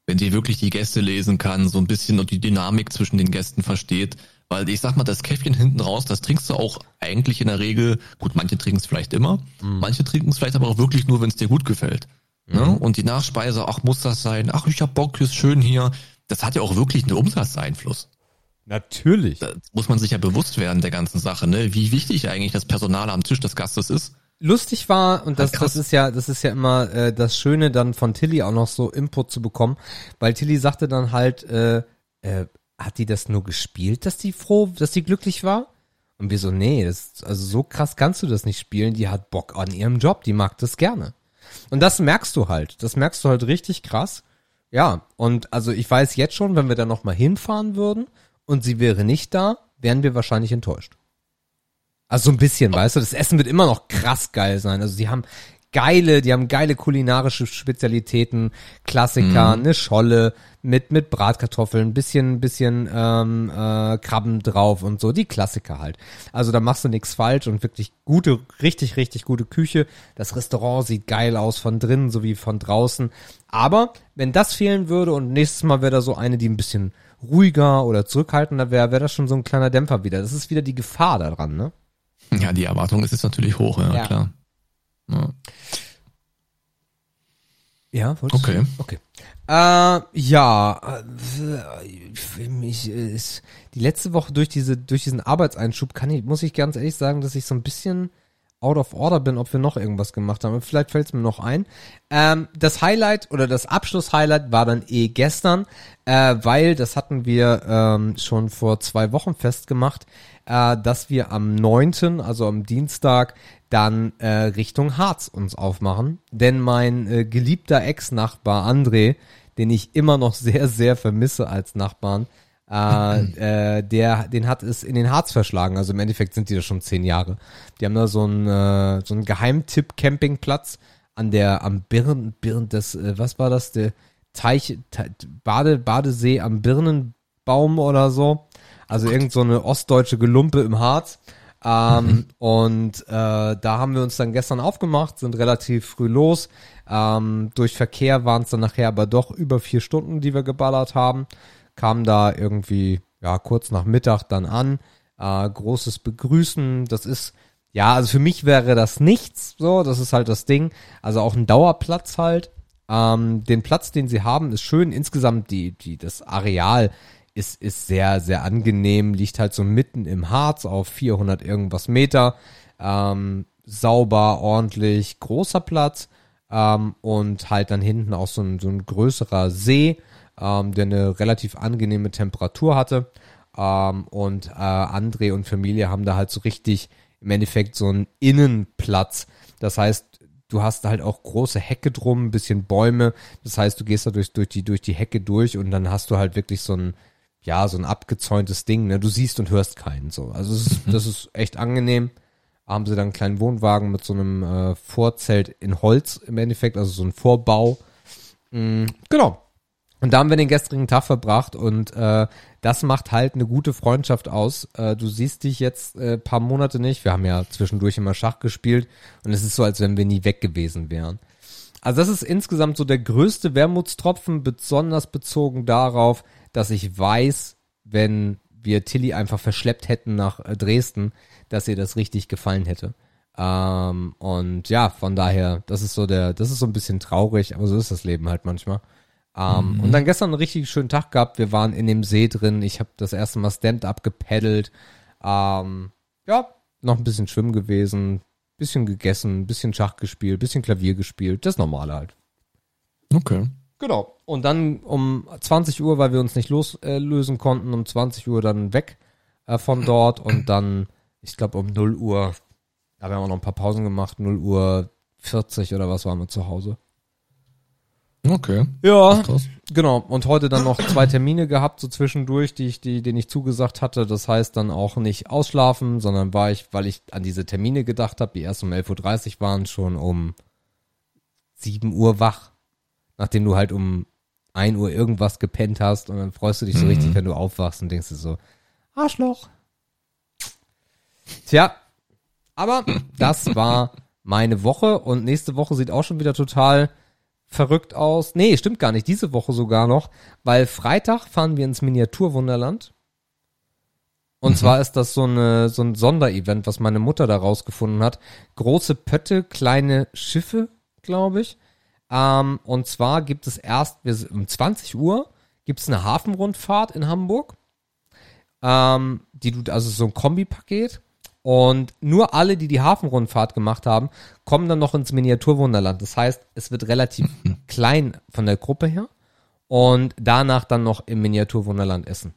wenn die wirklich die Gäste lesen kann, so ein bisschen und die Dynamik zwischen den Gästen versteht. Weil ich sag mal, das Käffchen hinten raus, das trinkst du auch eigentlich in der Regel, gut, manche trinken es vielleicht immer, Mhm. manche trinken es vielleicht aber auch wirklich nur, wenn es dir gut gefällt. Ne? Mhm. Und die Nachspeise, ach, muss das sein? Ach, ich hab Bock, ist schön hier. Das hat ja auch wirklich einen Umsatzeinfluss. Natürlich. Da muss man sich ja bewusst werden der ganzen Sache, ne? Wie wichtig eigentlich das Personal am Tisch des Gastes ist. Lustig war, und das, das ist ja, das ist ja immer äh, das Schöne, dann von Tilly auch noch so Input zu bekommen, weil Tilly sagte dann halt, äh, äh, hat die das nur gespielt, dass die froh, dass die glücklich war? Und wir so, nee, das, also so krass kannst du das nicht spielen, die hat Bock an ihrem Job, die mag das gerne. Und das merkst du halt, das merkst du halt richtig krass. Ja, und also ich weiß jetzt schon, wenn wir da nochmal hinfahren würden und sie wäre nicht da, wären wir wahrscheinlich enttäuscht. Also so ein bisschen, weißt du, das Essen wird immer noch krass geil sein. Also die haben geile, die haben geile kulinarische Spezialitäten, Klassiker, eine Scholle mit mit Bratkartoffeln, bisschen bisschen ähm, äh, Krabben drauf und so, die Klassiker halt. Also da machst du nichts falsch und wirklich gute, richtig richtig gute Küche. Das Restaurant sieht geil aus von drinnen sowie von draußen. Aber wenn das fehlen würde und nächstes Mal wäre da so eine, die ein bisschen ruhiger oder zurückhaltender wäre, wäre das schon so ein kleiner Dämpfer wieder. Das ist wieder die Gefahr daran, ne? Ja, die Erwartung ist jetzt natürlich hoch, ja, Ja. klar. Ja. Ja, wolltest Okay. du? Okay. Äh, ja, äh, für mich ist die letzte Woche durch diese durch diesen Arbeitseinschub kann ich muss ich ganz ehrlich sagen, dass ich so ein bisschen out of order bin, ob wir noch irgendwas gemacht haben. Vielleicht fällt es mir noch ein. Ähm, das Highlight oder das Abschlusshighlight war dann eh gestern, äh, weil das hatten wir ähm, schon vor zwei Wochen festgemacht, äh, dass wir am 9., also am Dienstag, dann äh, Richtung Harz uns aufmachen. Denn mein äh, geliebter Ex-Nachbar André, den ich immer noch sehr, sehr vermisse als Nachbarn, äh, äh, der, den hat es in den Harz verschlagen. Also im Endeffekt sind die da schon zehn Jahre. Die haben da so einen, äh, so einen Geheimtipp-Campingplatz an der, am Birn, Birn, das, äh, was war das, der Teich, Te Bade, Badesee am Birnenbaum oder so. Also irgend so eine ostdeutsche Gelumpe im Harz. Ähm, Und äh, da haben wir uns dann gestern aufgemacht, sind relativ früh los. Ähm, durch Verkehr waren es dann nachher aber doch über vier Stunden, die wir geballert haben. Kamen da irgendwie ja kurz nach Mittag dann an. Äh, großes Begrüßen. Das ist ja, also für mich wäre das nichts. So, das ist halt das Ding. Also auch ein Dauerplatz halt. Ähm, den Platz, den sie haben, ist schön. Insgesamt die, die, das Areal ist, ist sehr, sehr angenehm. Liegt halt so mitten im Harz auf 400 irgendwas Meter. Ähm, sauber, ordentlich, großer Platz. Ähm, und halt dann hinten auch so ein, so ein größerer See, ähm, der eine relativ angenehme Temperatur hatte. Ähm, und äh, André und Familie haben da halt so richtig im Endeffekt so einen Innenplatz. Das heißt, du hast halt auch große Hecke drum, ein bisschen Bäume. Das heißt, du gehst da durch, durch, die, durch die Hecke durch und dann hast du halt wirklich so ein, ja, so ein abgezäuntes Ding. Ne? Du siehst und hörst keinen. So. Also das ist, das ist echt angenehm. Haben sie dann einen kleinen Wohnwagen mit so einem äh, Vorzelt in Holz im Endeffekt, also so ein Vorbau. Mm, genau. Und da haben wir den gestrigen Tag verbracht und äh, das macht halt eine gute Freundschaft aus. Äh, du siehst dich jetzt äh, paar Monate nicht. Wir haben ja zwischendurch immer Schach gespielt und es ist so, als wenn wir nie weg gewesen wären. Also das ist insgesamt so der größte Wermutstropfen, besonders bezogen darauf, dass ich weiß, wenn wir Tilly einfach verschleppt hätten nach äh, Dresden, dass ihr das richtig gefallen hätte. Ähm, und ja, von daher, das ist so der, das ist so ein bisschen traurig, aber so ist das Leben halt manchmal. Ähm, mhm. Und dann gestern einen richtig schönen Tag gehabt. Wir waren in dem See drin. Ich habe das erste Mal Stand-up gepaddelt. Ähm, ja, noch ein bisschen schwimmen gewesen, bisschen gegessen, bisschen Schach gespielt, bisschen Klavier gespielt. Das Normale halt. Okay. Genau. Und dann um 20 Uhr, weil wir uns nicht loslösen äh, konnten, um 20 Uhr dann weg äh, von dort und dann, ich glaube um 0 Uhr, da haben wir auch noch ein paar Pausen gemacht, 0 Uhr 40 oder was waren wir zu Hause. Okay. Ja, genau. Und heute dann noch zwei Termine gehabt, so zwischendurch, die ich, die, denen ich zugesagt hatte. Das heißt dann auch nicht ausschlafen, sondern war ich, weil ich an diese Termine gedacht habe, die erst um 11.30 Uhr waren, schon um 7 Uhr wach. Nachdem du halt um 1 Uhr irgendwas gepennt hast und dann freust du dich so mhm. richtig, wenn du aufwachst und denkst dir so, Arschloch. Tja, aber das war meine Woche und nächste Woche sieht auch schon wieder total verrückt aus. Nee, stimmt gar nicht. Diese Woche sogar noch, weil Freitag fahren wir ins Miniaturwunderland. Und mhm. zwar ist das so, eine, so ein Sonderevent, was meine Mutter da rausgefunden hat. Große Pötte, kleine Schiffe, glaube ich. Ähm, und zwar gibt es erst, um 20 Uhr gibt es eine Hafenrundfahrt in Hamburg. Ähm, die du, also so ein Kombipaket. Und nur alle, die die Hafenrundfahrt gemacht haben, kommen dann noch ins Miniaturwunderland. Das heißt, es wird relativ klein von der Gruppe her und danach dann noch im Miniaturwunderland essen.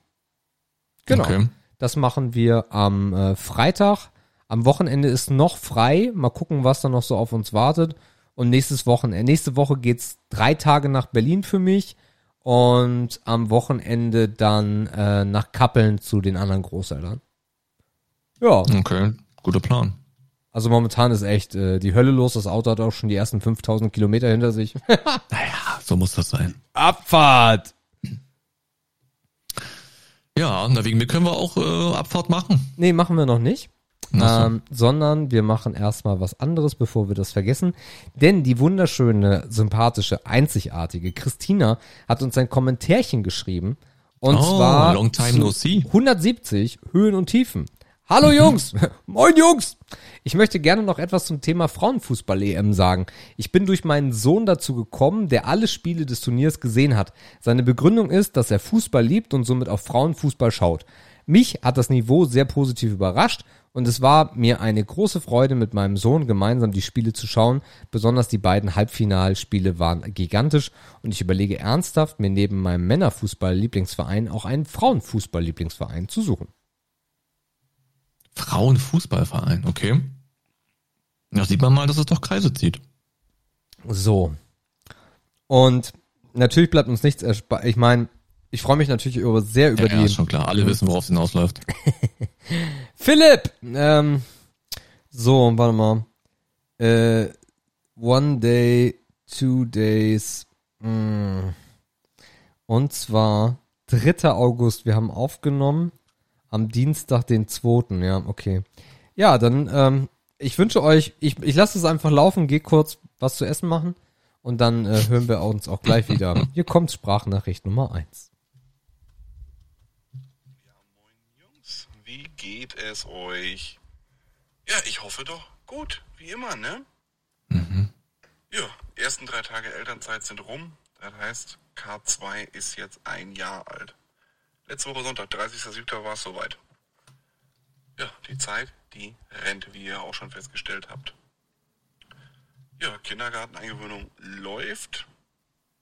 Genau. Okay. Das machen wir am äh, Freitag. Am Wochenende ist noch frei. Mal gucken, was da noch so auf uns wartet. Und nächstes Wochenende, nächste Woche geht's drei Tage nach Berlin für mich und am Wochenende dann äh, nach Kappeln zu den anderen Großeltern. Ja. Okay, guter Plan. Also momentan ist echt äh, die Hölle los. Das Auto hat auch schon die ersten 5000 Kilometer hinter sich. naja, so muss das sein. Abfahrt! Ja, na wegen mir können wir auch äh, Abfahrt machen. Nee, machen wir noch nicht. Ähm, sondern wir machen erstmal was anderes, bevor wir das vergessen. Denn die wunderschöne, sympathische, einzigartige Christina hat uns ein Kommentärchen geschrieben. Und oh, zwar long time no see. 170 Höhen und Tiefen. Hallo Jungs! Moin Jungs! Ich möchte gerne noch etwas zum Thema Frauenfußball-EM sagen. Ich bin durch meinen Sohn dazu gekommen, der alle Spiele des Turniers gesehen hat. Seine Begründung ist, dass er Fußball liebt und somit auf Frauenfußball schaut. Mich hat das Niveau sehr positiv überrascht und es war mir eine große Freude, mit meinem Sohn gemeinsam die Spiele zu schauen. Besonders die beiden Halbfinalspiele waren gigantisch und ich überlege ernsthaft, mir neben meinem Männerfußball-Lieblingsverein auch einen Frauenfußball-Lieblingsverein zu suchen. Frauenfußballverein, okay. Da sieht man mal, dass es doch Kreise zieht. So. Und natürlich bleibt uns nichts erspart. Ich meine, ich freue mich natürlich über, sehr über ja, die. Ja, schon klar. Alle wissen, worauf es hinausläuft. Philipp! Ähm, so, warte mal. Äh, one day, two days. Mm. Und zwar 3. August. Wir haben aufgenommen. Am Dienstag, den 2. Ja, okay. Ja, dann, ähm, ich wünsche euch, ich, ich lasse es einfach laufen, geh kurz was zu essen machen und dann äh, hören wir uns auch gleich wieder. Hier kommt Sprachnachricht Nummer 1. Ja, moin Jungs, wie geht es euch? Ja, ich hoffe doch gut, wie immer, ne? Mhm. Ja, ersten drei Tage Elternzeit sind rum. Das heißt, K2 ist jetzt ein Jahr alt. Letzte Woche Sonntag, 30.07. war es soweit. Ja, die Zeit, die rennt, wie ihr auch schon festgestellt habt. Ja, Kindergarteneingewöhnung läuft.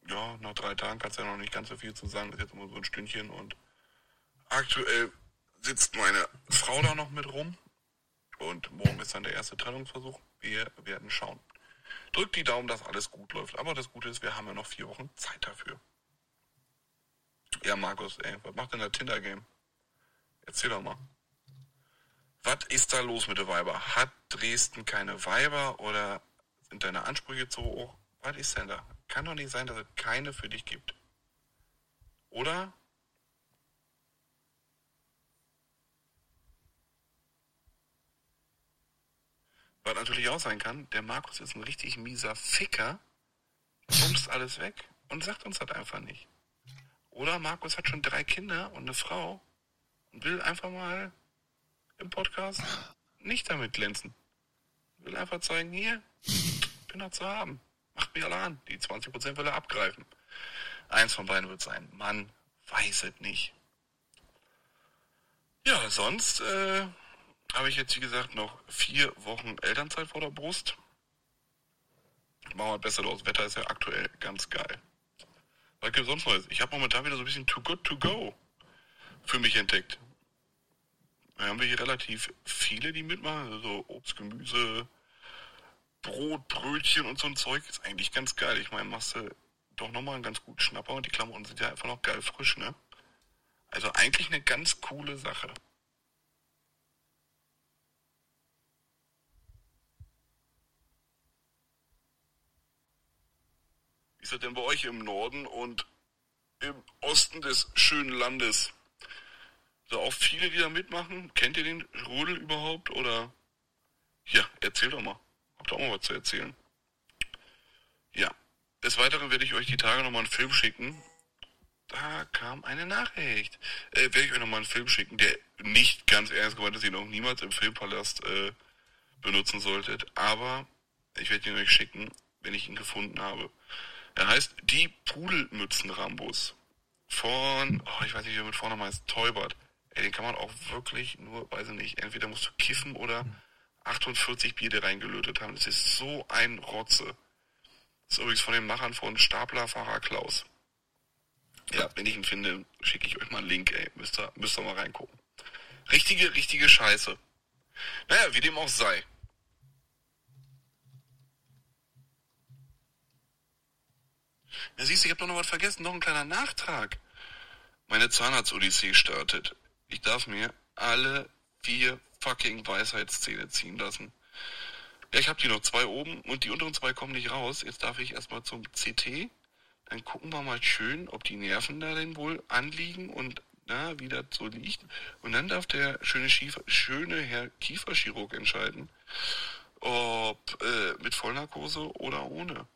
Ja, nach drei Tagen kannst du ja noch nicht ganz so viel zu sagen. Das ist jetzt immer so ein Stündchen und aktuell sitzt meine Frau da noch mit rum. Und morgen ist dann der erste Trennungsversuch. Wir werden schauen. Drückt die Daumen, dass alles gut läuft. Aber das Gute ist, wir haben ja noch vier Wochen Zeit dafür. Ja, Markus, ey, was macht denn der Tinder-Game? Erzähl doch mal. Was ist da los mit der Weiber? Hat Dresden keine Weiber oder sind deine Ansprüche zu hoch? Was ist denn da? Kann doch nicht sein, dass es keine für dich gibt. Oder? Was natürlich auch sein kann, der Markus ist ein richtig mieser Ficker, bumst alles weg und sagt uns das einfach nicht. Oder Markus hat schon drei Kinder und eine Frau und will einfach mal im Podcast nicht damit glänzen. Will einfach zeigen, hier, bin da zu haben. Macht mir alle an. Die 20% will er abgreifen. Eins von beiden wird sein. Mann, weiß es nicht. Ja, sonst äh, habe ich jetzt, wie gesagt, noch vier Wochen Elternzeit vor der Brust. Machen wir besser los. Wetter ist ja aktuell ganz geil. Was gibt sonst Neues? Ich habe momentan wieder so ein bisschen Too Good To Go für mich entdeckt. Da haben wir hier relativ viele, die mitmachen. Also Obst, Gemüse, Brot, Brötchen und so ein Zeug. Ist eigentlich ganz geil. Ich meine, machst du doch nochmal einen ganz guten Schnapper und die Klamotten sind ja einfach noch geil frisch, ne? Also eigentlich eine ganz coole Sache. Wie ist das denn bei euch im Norden und im Osten des schönen Landes? So auch viele, die da mitmachen. Kennt ihr den Rudel überhaupt? Oder ja, erzähl doch mal. Habt ihr auch mal was zu erzählen? Ja. Des Weiteren werde ich euch die Tage nochmal einen Film schicken. Da kam eine Nachricht. Äh, werde ich euch nochmal einen Film schicken, der nicht ganz ernst gemeint ist, den auch niemals im Filmpalast äh, benutzen solltet. Aber ich werde ihn euch schicken, wenn ich ihn gefunden habe. Er heißt Die Pudelmützen-Rambus. Von, oh, ich weiß nicht, wie er mit vorne heißt, Teubert. Ey, den kann man auch wirklich nur, weiß ich nicht, entweder musst du kiffen oder 48 Bier reingelötet haben. Das ist so ein Rotze. Das ist übrigens von den Machern von Staplerfahrer Klaus. Ja, wenn ich ihn finde, schicke ich euch mal einen Link, ey. Müsst ihr, müsst ihr mal reingucken. Richtige, richtige Scheiße. Naja, wie dem auch sei. Ja, siehst du, ich habe doch noch was vergessen. Noch ein kleiner Nachtrag. Meine Zahnarzt-Odyssee startet. Ich darf mir alle vier fucking Weisheitszähne ziehen lassen. Ja, ich habe die noch zwei oben und die unteren zwei kommen nicht raus. Jetzt darf ich erstmal zum CT. Dann gucken wir mal schön, ob die Nerven da denn wohl anliegen und na, wie das so liegt. Und dann darf der schöne, Schiefer, schöne Herr Kieferchirurg entscheiden, ob äh, mit Vollnarkose oder ohne.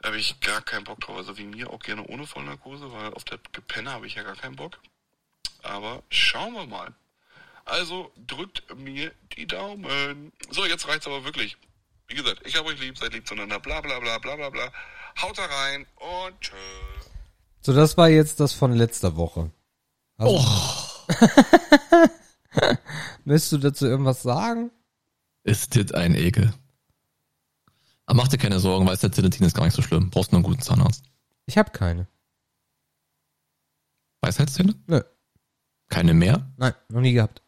Da habe ich gar keinen Bock drauf. Also wie mir auch gerne ohne Vollnarkose, weil auf das Gepenne habe ich ja gar keinen Bock. Aber schauen wir mal. Also drückt mir die Daumen. So, jetzt reicht's aber wirklich. Wie gesagt, ich habe euch lieb, seid lieb zueinander, bla bla bla bla bla bla. Haut da rein und tschö. So, das war jetzt das von letzter Woche. Also, Oh, Möchtest du dazu irgendwas sagen? ist das ein Ekel. Aber mach dir keine Sorgen, weil der Zelatin ist gar nicht so schlimm. Brauchst nur einen guten Zahnarzt. Ich habe keine. Weisheitszähne? Nö. Keine mehr? Nein, noch nie gehabt.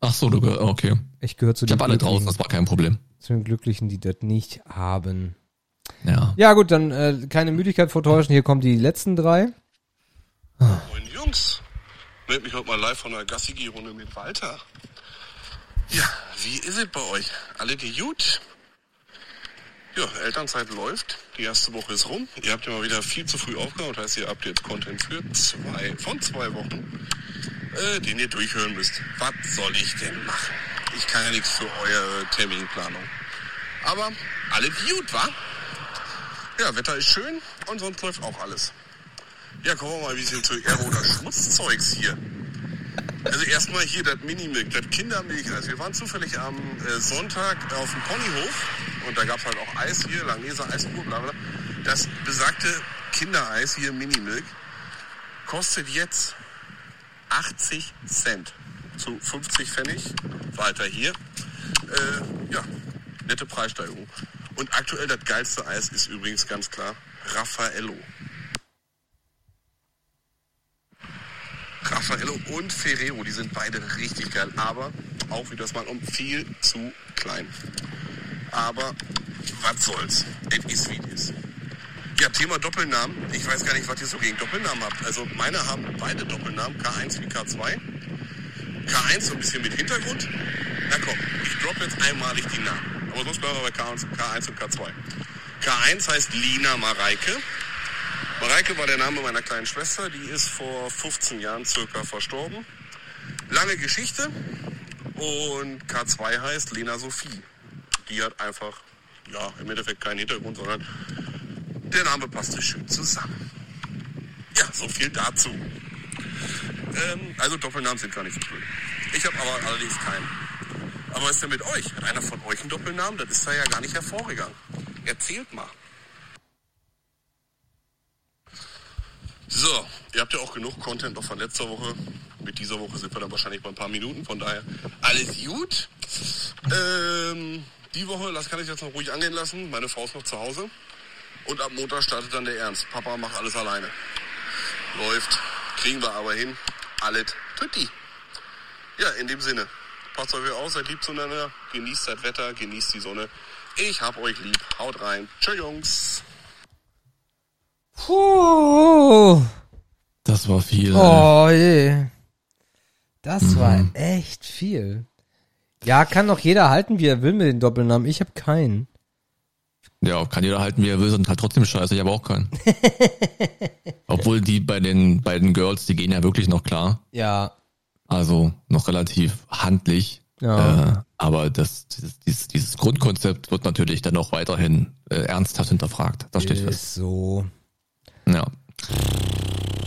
Ach so, du, gehör- okay. Ich gehöre zu Ich den habe alle draußen, Glücklichen, das war kein Problem. zu den Glücklichen, die das nicht haben. Ja. Ja gut, dann äh, keine Müdigkeit vortäuschen. Hier kommen die letzten drei. Moin Jungs, meld mich heute mal live von einer Gassigi-Runde mit Walter. Ja, wie ist es bei euch? Alle gut? Ja, Elternzeit läuft. Die erste Woche ist rum. Ihr habt ja mal wieder viel zu früh aufgehört. Das heißt, ihr habt jetzt Content für zwei, von zwei Wochen, äh, den ihr durchhören müsst. Was soll ich denn machen? Ich kann ja nichts für eure Terminplanung. Aber alle gut, wa? Ja, Wetter ist schön und sonst läuft auch alles. Ja, kommen wir mal ein bisschen zu Aero oder Schmutzzeugs hier. Also erstmal hier das Minimilk, das Kindermilch. Also wir waren zufällig am äh, Sonntag auf dem Ponyhof und da gab's halt auch Eis hier, Langnese Eiskur, bla bla. Das besagte Kindereis hier, Minimilk, kostet jetzt 80 Cent zu 50 Pfennig. Weiter hier. Äh, ja, nette Preissteigerung. Und aktuell das geilste Eis ist übrigens ganz klar Raffaello. Raffaello und Ferrero, die sind beide richtig geil, aber auch wieder das mal um viel zu klein. Aber was soll's? Es ist wie es ist. Ja, Thema Doppelnamen. Ich weiß gar nicht, was ihr so gegen Doppelnamen habt. Also meine haben beide Doppelnamen, K1 wie K2. K1 so ein bisschen mit Hintergrund. Na komm, ich drop jetzt einmalig die Namen. Aber sonst bleiben wir bei K1, K1 und K2. K1 heißt Lina Mareike. Mareike war der Name meiner kleinen Schwester, die ist vor 15 Jahren circa verstorben. Lange Geschichte. Und K2 heißt Lena Sophie. die hat einfach, ja, im Endeffekt keinen Hintergrund, sondern der Name passte schön zusammen. Ja, so viel dazu. Ähm, also Doppelnamen sind gar nicht so schön. Ich habe aber allerdings keinen. Aber was ist denn mit euch? Hat einer von euch einen Doppelnamen? Das ist da ja gar nicht hervorgegangen. Erzählt mal. So, ihr habt ja auch genug Content noch von letzter Woche. Mit dieser Woche sind wir dann wahrscheinlich bei ein paar Minuten, von daher alles gut. Ähm, die Woche, das kann ich jetzt noch ruhig angehen lassen. Meine Frau ist noch zu Hause. Und ab Montag startet dann der Ernst. Papa macht alles alleine. Läuft. Kriegen wir aber hin. Alles tutti. Ja, in dem Sinne. Passt euch auf, seid lieb zueinander. Genießt das Wetter, genießt die Sonne. Ich hab euch lieb. Haut rein. Tschö, Jungs. Puh. Das war viel. Oh je. Das Mhm. war echt viel. Ja, kann doch jeder halten, wie er will mit den Doppelnamen. Ich habe keinen. Ja, kann jeder halten, wie er will, sind halt trotzdem scheiße. Ich habe auch keinen. Obwohl die bei den beiden Girls, die gehen ja wirklich noch klar. Ja. Also noch relativ handlich. Ja. Äh, aber das, dieses, dieses, Grundkonzept wird natürlich dann auch weiterhin äh, ernsthaft hinterfragt. Das steht fest. Ist so. Ja.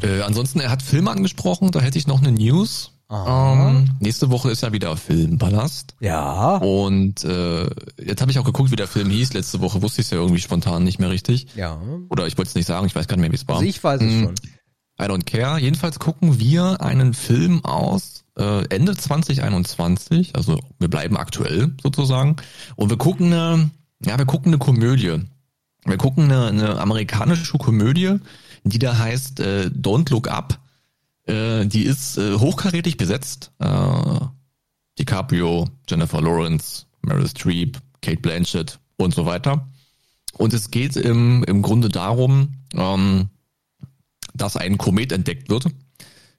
Äh, ansonsten, er hat Filme angesprochen, da hätte ich noch eine News. Ähm, nächste Woche ist ja wieder Filmpalast. Ja. Und äh, jetzt habe ich auch geguckt, wie der Film hieß. Letzte Woche wusste ich es ja irgendwie spontan nicht mehr richtig. Ja. Oder ich wollte es nicht sagen, ich weiß gar nicht mehr, wie es war. Also ich weiß es Hm, schon. I don't care. Jedenfalls gucken wir einen Film aus äh, Ende 2021. Also wir bleiben aktuell sozusagen. Und wir gucken eine, ja, wir gucken eine Komödie. Wir gucken eine, eine amerikanische Komödie, die da heißt äh, Don't Look Up. Äh, die ist äh, hochkarätig besetzt. Äh, DiCaprio, Jennifer Lawrence, Meryl Streep, Kate Blanchett und so weiter. Und es geht im, im Grunde darum, ähm, dass ein Komet entdeckt wird,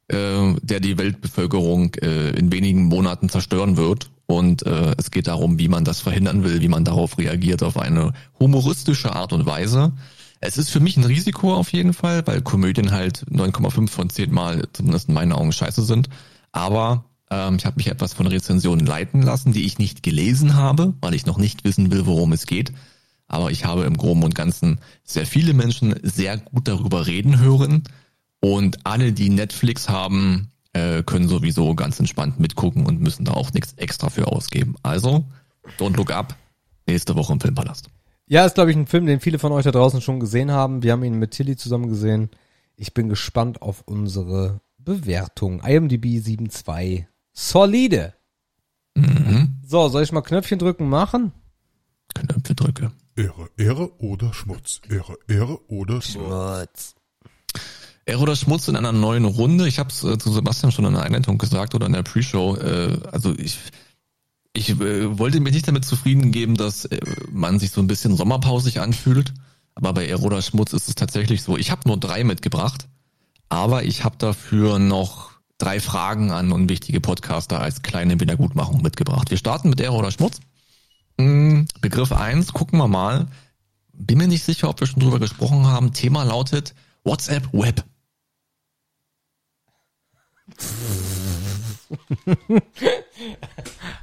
äh, der die Weltbevölkerung äh, in wenigen Monaten zerstören wird. Und äh, es geht darum, wie man das verhindern will, wie man darauf reagiert, auf eine humoristische Art und Weise. Es ist für mich ein Risiko auf jeden Fall, weil Komödien halt 9,5 von 10 Mal, zumindest in meinen Augen, scheiße sind. Aber ähm, ich habe mich etwas von Rezensionen leiten lassen, die ich nicht gelesen habe, weil ich noch nicht wissen will, worum es geht. Aber ich habe im Groben und Ganzen sehr viele Menschen sehr gut darüber reden hören. Und alle, die Netflix haben, äh, können sowieso ganz entspannt mitgucken und müssen da auch nichts extra für ausgeben. Also, don't look up. Nächste Woche im Filmpalast. Ja, ist, glaube ich, ein Film, den viele von euch da draußen schon gesehen haben. Wir haben ihn mit Tilly zusammen gesehen. Ich bin gespannt auf unsere Bewertung. IMDb 7.2. Solide. Mhm. So, soll ich mal Knöpfchen drücken machen? Knöpfe drücke. Ehre, Ehre oder Schmutz. Ehre, Ehre oder Schmutz. Schmutz. Ehre oder Schmutz in einer neuen Runde. Ich habe es äh, zu Sebastian schon in der Einleitung gesagt oder in der Pre-Show. Äh, also ich, ich äh, wollte mich nicht damit zufrieden geben, dass äh, man sich so ein bisschen sommerpausig anfühlt. Aber bei Ehre oder Schmutz ist es tatsächlich so. Ich habe nur drei mitgebracht, aber ich habe dafür noch drei Fragen an unwichtige Podcaster als kleine Wiedergutmachung mitgebracht. Wir starten mit Ehre oder Schmutz. Hm, Begriff eins. gucken wir mal. Bin mir nicht sicher, ob wir schon drüber gesprochen haben. Thema lautet WhatsApp Web.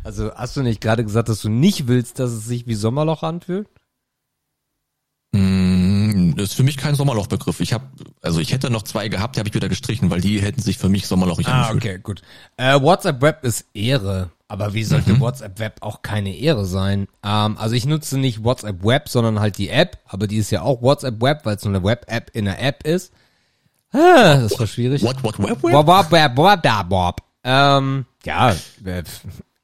Also hast du nicht gerade gesagt, dass du nicht willst, dass es sich wie Sommerloch anfühlt? Mm, Das ist für mich kein Sommerlochbegriff. Ich habe, also ich hätte noch zwei gehabt, die habe ich wieder gestrichen, weil die hätten sich für mich sommerlochig Ah, angefühlt. okay, gut. Äh, WhatsApp Web ist Ehre. Aber wie sollte WhatsApp Web auch keine Ehre sein? Ähm, also ich nutze nicht WhatsApp Web, sondern halt die App. Aber die ist ja auch WhatsApp Web, weil es nur eine Web-App in der App ist. Ah, das war schwierig. What, what, web, Bob, Bob, Bob, Bob, da, Bob. Ähm, ja, äh,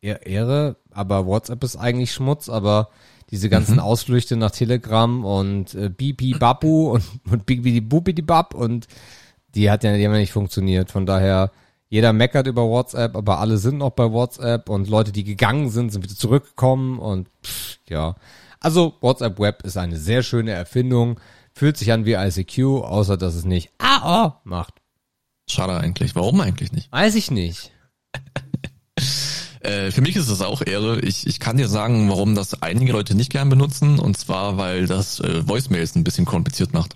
Ehr- Ehre, aber WhatsApp ist eigentlich Schmutz, aber diese ganzen Ausflüchte nach Telegram und äh, Bibi Babu und, und Bibi Bubidi Bab und die hat ja, die haben ja nicht funktioniert. Von daher, jeder meckert über WhatsApp, aber alle sind noch bei WhatsApp und Leute, die gegangen sind, sind wieder zurückgekommen und pff, ja. Also WhatsApp Web ist eine sehr schöne Erfindung, fühlt sich an wie ICQ, außer dass es nicht AO macht. Schade eigentlich. Warum eigentlich nicht? Weiß ich nicht. Äh, für mich ist es auch Ehre. Ich, ich kann dir sagen, warum das einige Leute nicht gern benutzen. Und zwar, weil das äh, Voicemails ein bisschen kompliziert macht.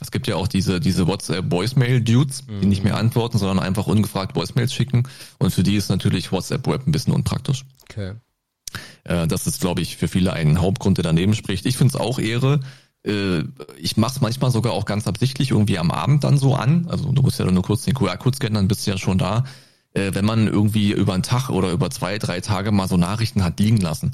Es gibt ja auch diese, diese WhatsApp-Voicemail-Dudes, die nicht mehr antworten, sondern einfach ungefragt Voicemails schicken. Und für die ist natürlich WhatsApp-Web ein bisschen unpraktisch. Okay. Äh, das ist, glaube ich, für viele ein Hauptgrund, der daneben spricht. Ich finde es auch Ehre. Äh, ich mache es manchmal sogar auch ganz absichtlich irgendwie am Abend dann so an. Also du musst ja nur kurz den QR-Code scannen, dann bist du ja schon da. Äh, wenn man irgendwie über einen Tag oder über zwei, drei Tage mal so Nachrichten hat liegen lassen.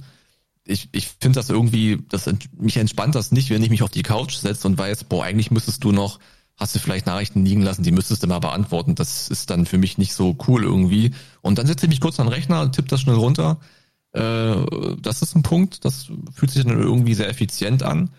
Ich, ich finde das irgendwie, das mich entspannt das nicht, wenn ich mich auf die Couch setze und weiß, boah, eigentlich müsstest du noch, hast du vielleicht Nachrichten liegen lassen, die müsstest du mal beantworten. Das ist dann für mich nicht so cool irgendwie. Und dann setze ich mich kurz an den Rechner, tippe das schnell runter. Äh, das ist ein Punkt, das fühlt sich dann irgendwie sehr effizient an.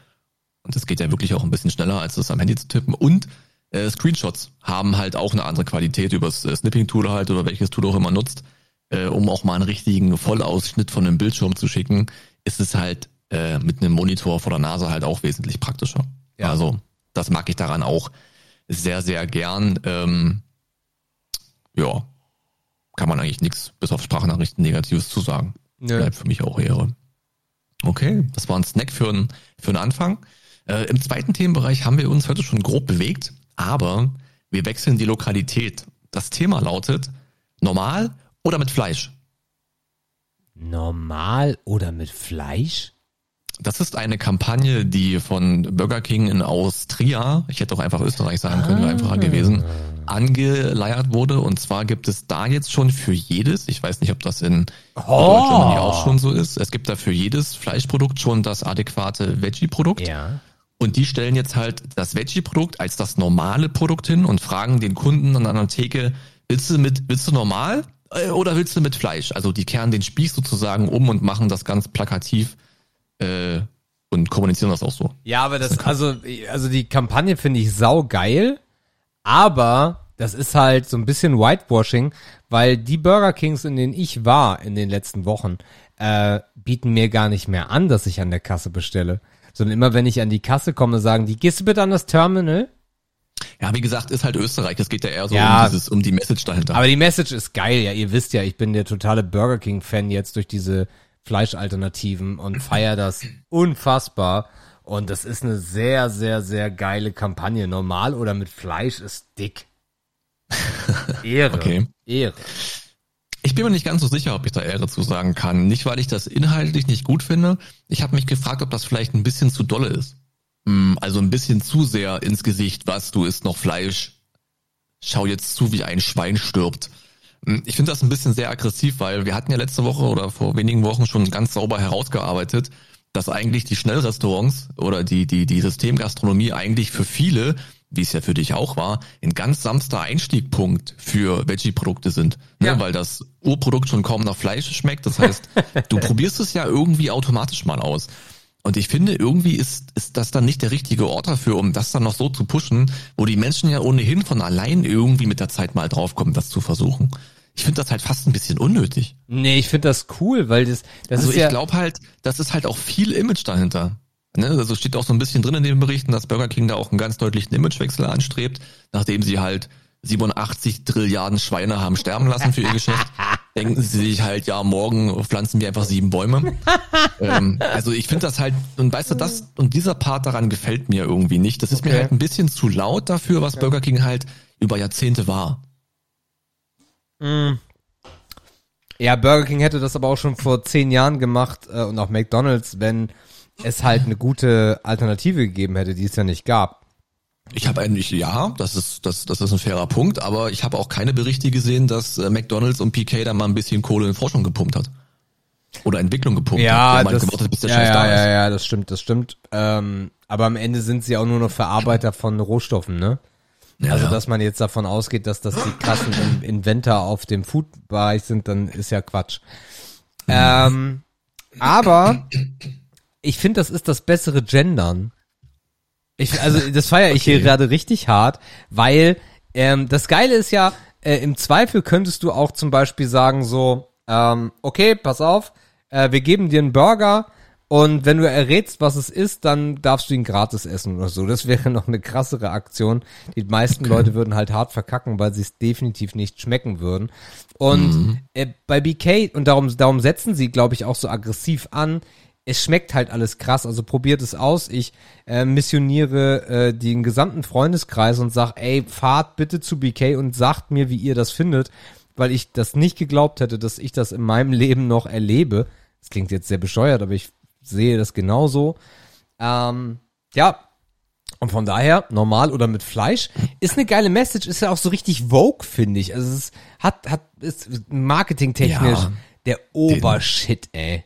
Und das geht ja wirklich auch ein bisschen schneller, als das am Handy zu tippen. Und äh, Screenshots haben halt auch eine andere Qualität übers äh, Snipping-Tool halt oder welches Tool auch immer nutzt, äh, um auch mal einen richtigen Vollausschnitt von einem Bildschirm zu schicken, ist es halt äh, mit einem Monitor vor der Nase halt auch wesentlich praktischer. Ja. Also das mag ich daran auch sehr, sehr gern. Ähm, ja, kann man eigentlich nichts bis auf Sprachnachrichten Negatives zu sagen. Ja. Bleibt für mich auch Ehre. Okay, das war ein Snack für, einen für einen Anfang. Äh, Im zweiten Themenbereich haben wir uns heute schon grob bewegt, aber wir wechseln die Lokalität. Das Thema lautet normal oder mit Fleisch? Normal oder mit Fleisch? Das ist eine Kampagne, die von Burger King in Austria, ich hätte auch einfach Österreich sagen können, wäre einfacher gewesen, angeleiert wurde. Und zwar gibt es da jetzt schon für jedes, ich weiß nicht, ob das in oh. Deutschland auch schon so ist, es gibt da für jedes Fleischprodukt schon das adäquate Veggie-Produkt. Ja. Und die stellen jetzt halt das Veggie-Produkt als das normale Produkt hin und fragen den Kunden an einer Theke, willst du mit, willst du normal äh, oder willst du mit Fleisch? Also die kehren den Spieß sozusagen um und machen das ganz plakativ äh, und kommunizieren das auch so. Ja, aber das, also, also die Kampagne finde ich sau geil, aber das ist halt so ein bisschen Whitewashing, weil die Burger Kings, in denen ich war in den letzten Wochen, äh, bieten mir gar nicht mehr an, dass ich an der Kasse bestelle. Sondern immer wenn ich an die Kasse komme, sagen die, gehst du bitte an das Terminal? Ja, wie gesagt, ist halt Österreich. Es geht ja eher so ja, um, dieses, um die Message dahinter. Aber die Message ist geil, ja. Ihr wisst ja, ich bin der totale Burger King-Fan jetzt durch diese Fleischalternativen und feier das unfassbar. Und das ist eine sehr, sehr, sehr geile Kampagne. Normal oder mit Fleisch ist dick. Ehre. Okay. Ehre. Ich bin mir nicht ganz so sicher, ob ich da Ehre zu sagen kann. Nicht, weil ich das inhaltlich nicht gut finde. Ich habe mich gefragt, ob das vielleicht ein bisschen zu dolle ist. Hm, also ein bisschen zu sehr ins Gesicht, was du isst noch Fleisch. Schau jetzt zu, wie ein Schwein stirbt. Hm, ich finde das ein bisschen sehr aggressiv, weil wir hatten ja letzte Woche oder vor wenigen Wochen schon ganz sauber herausgearbeitet, dass eigentlich die Schnellrestaurants oder die, die, die Systemgastronomie eigentlich für viele, wie es ja für dich auch war, ein ganz samster Einstiegpunkt für Veggie-Produkte sind. Ne? Ja. Weil das Urprodukt schon kaum nach Fleisch schmeckt. Das heißt, du probierst es ja irgendwie automatisch mal aus. Und ich finde, irgendwie ist, ist das dann nicht der richtige Ort dafür, um das dann noch so zu pushen, wo die Menschen ja ohnehin von allein irgendwie mit der Zeit mal draufkommen, das zu versuchen. Ich finde das halt fast ein bisschen unnötig. Nee, ich finde das cool, weil das, das also ist ich ja glaube halt, das ist halt auch viel Image dahinter. Ne? Also steht auch so ein bisschen drin in den Berichten, dass Burger King da auch einen ganz deutlichen Imagewechsel anstrebt, nachdem sie halt 87 Trilliarden Schweine haben sterben lassen für ihr Geschäft. denken sie sich halt, ja, morgen pflanzen wir einfach sieben Bäume. ähm, also ich finde das halt, und weißt du, das und dieser Part daran gefällt mir irgendwie nicht. Das ist okay. mir halt ein bisschen zu laut dafür, was Burger King halt über Jahrzehnte war. Mm. Ja, Burger King hätte das aber auch schon vor zehn Jahren gemacht äh, und auch McDonald's, wenn es halt eine gute Alternative gegeben hätte, die es ja nicht gab. Ich habe eigentlich, ja, das ist, das, das ist ein fairer Punkt, aber ich habe auch keine Berichte gesehen, dass äh, McDonalds und PK da mal ein bisschen Kohle in Forschung gepumpt hat. Oder Entwicklung gepumpt ja, hat. Das, gewartet, bis der ja, ja, da ja, ist. ja, das stimmt, das stimmt. Ähm, aber am Ende sind sie auch nur noch Verarbeiter von Rohstoffen, ne? Ja, also, dass man jetzt davon ausgeht, dass das die krassen Inventor auf dem Food-Bereich sind, dann ist ja Quatsch. Mhm. Ähm, aber ich finde, das ist das bessere Gendern. Ich, also das feiere ich okay. hier gerade richtig hart, weil ähm, das Geile ist ja, äh, im Zweifel könntest du auch zum Beispiel sagen so, ähm, okay, pass auf, äh, wir geben dir einen Burger und wenn du errätst, was es ist, dann darfst du ihn gratis essen oder so. Das wäre noch eine krassere Aktion. Die meisten okay. Leute würden halt hart verkacken, weil sie es definitiv nicht schmecken würden. Und mhm. äh, bei BK, und darum, darum setzen sie, glaube ich, auch so aggressiv an, es schmeckt halt alles krass, also probiert es aus. Ich äh, missioniere äh, den gesamten Freundeskreis und sag, ey, fahrt bitte zu BK und sagt mir, wie ihr das findet, weil ich das nicht geglaubt hätte, dass ich das in meinem Leben noch erlebe. Das klingt jetzt sehr bescheuert, aber ich sehe das genauso. Ähm, ja, und von daher, normal oder mit Fleisch, ist eine geile Message, ist ja auch so richtig Vogue, finde ich. Also es hat, hat, ist marketingtechnisch Ja. der Obershit, ey.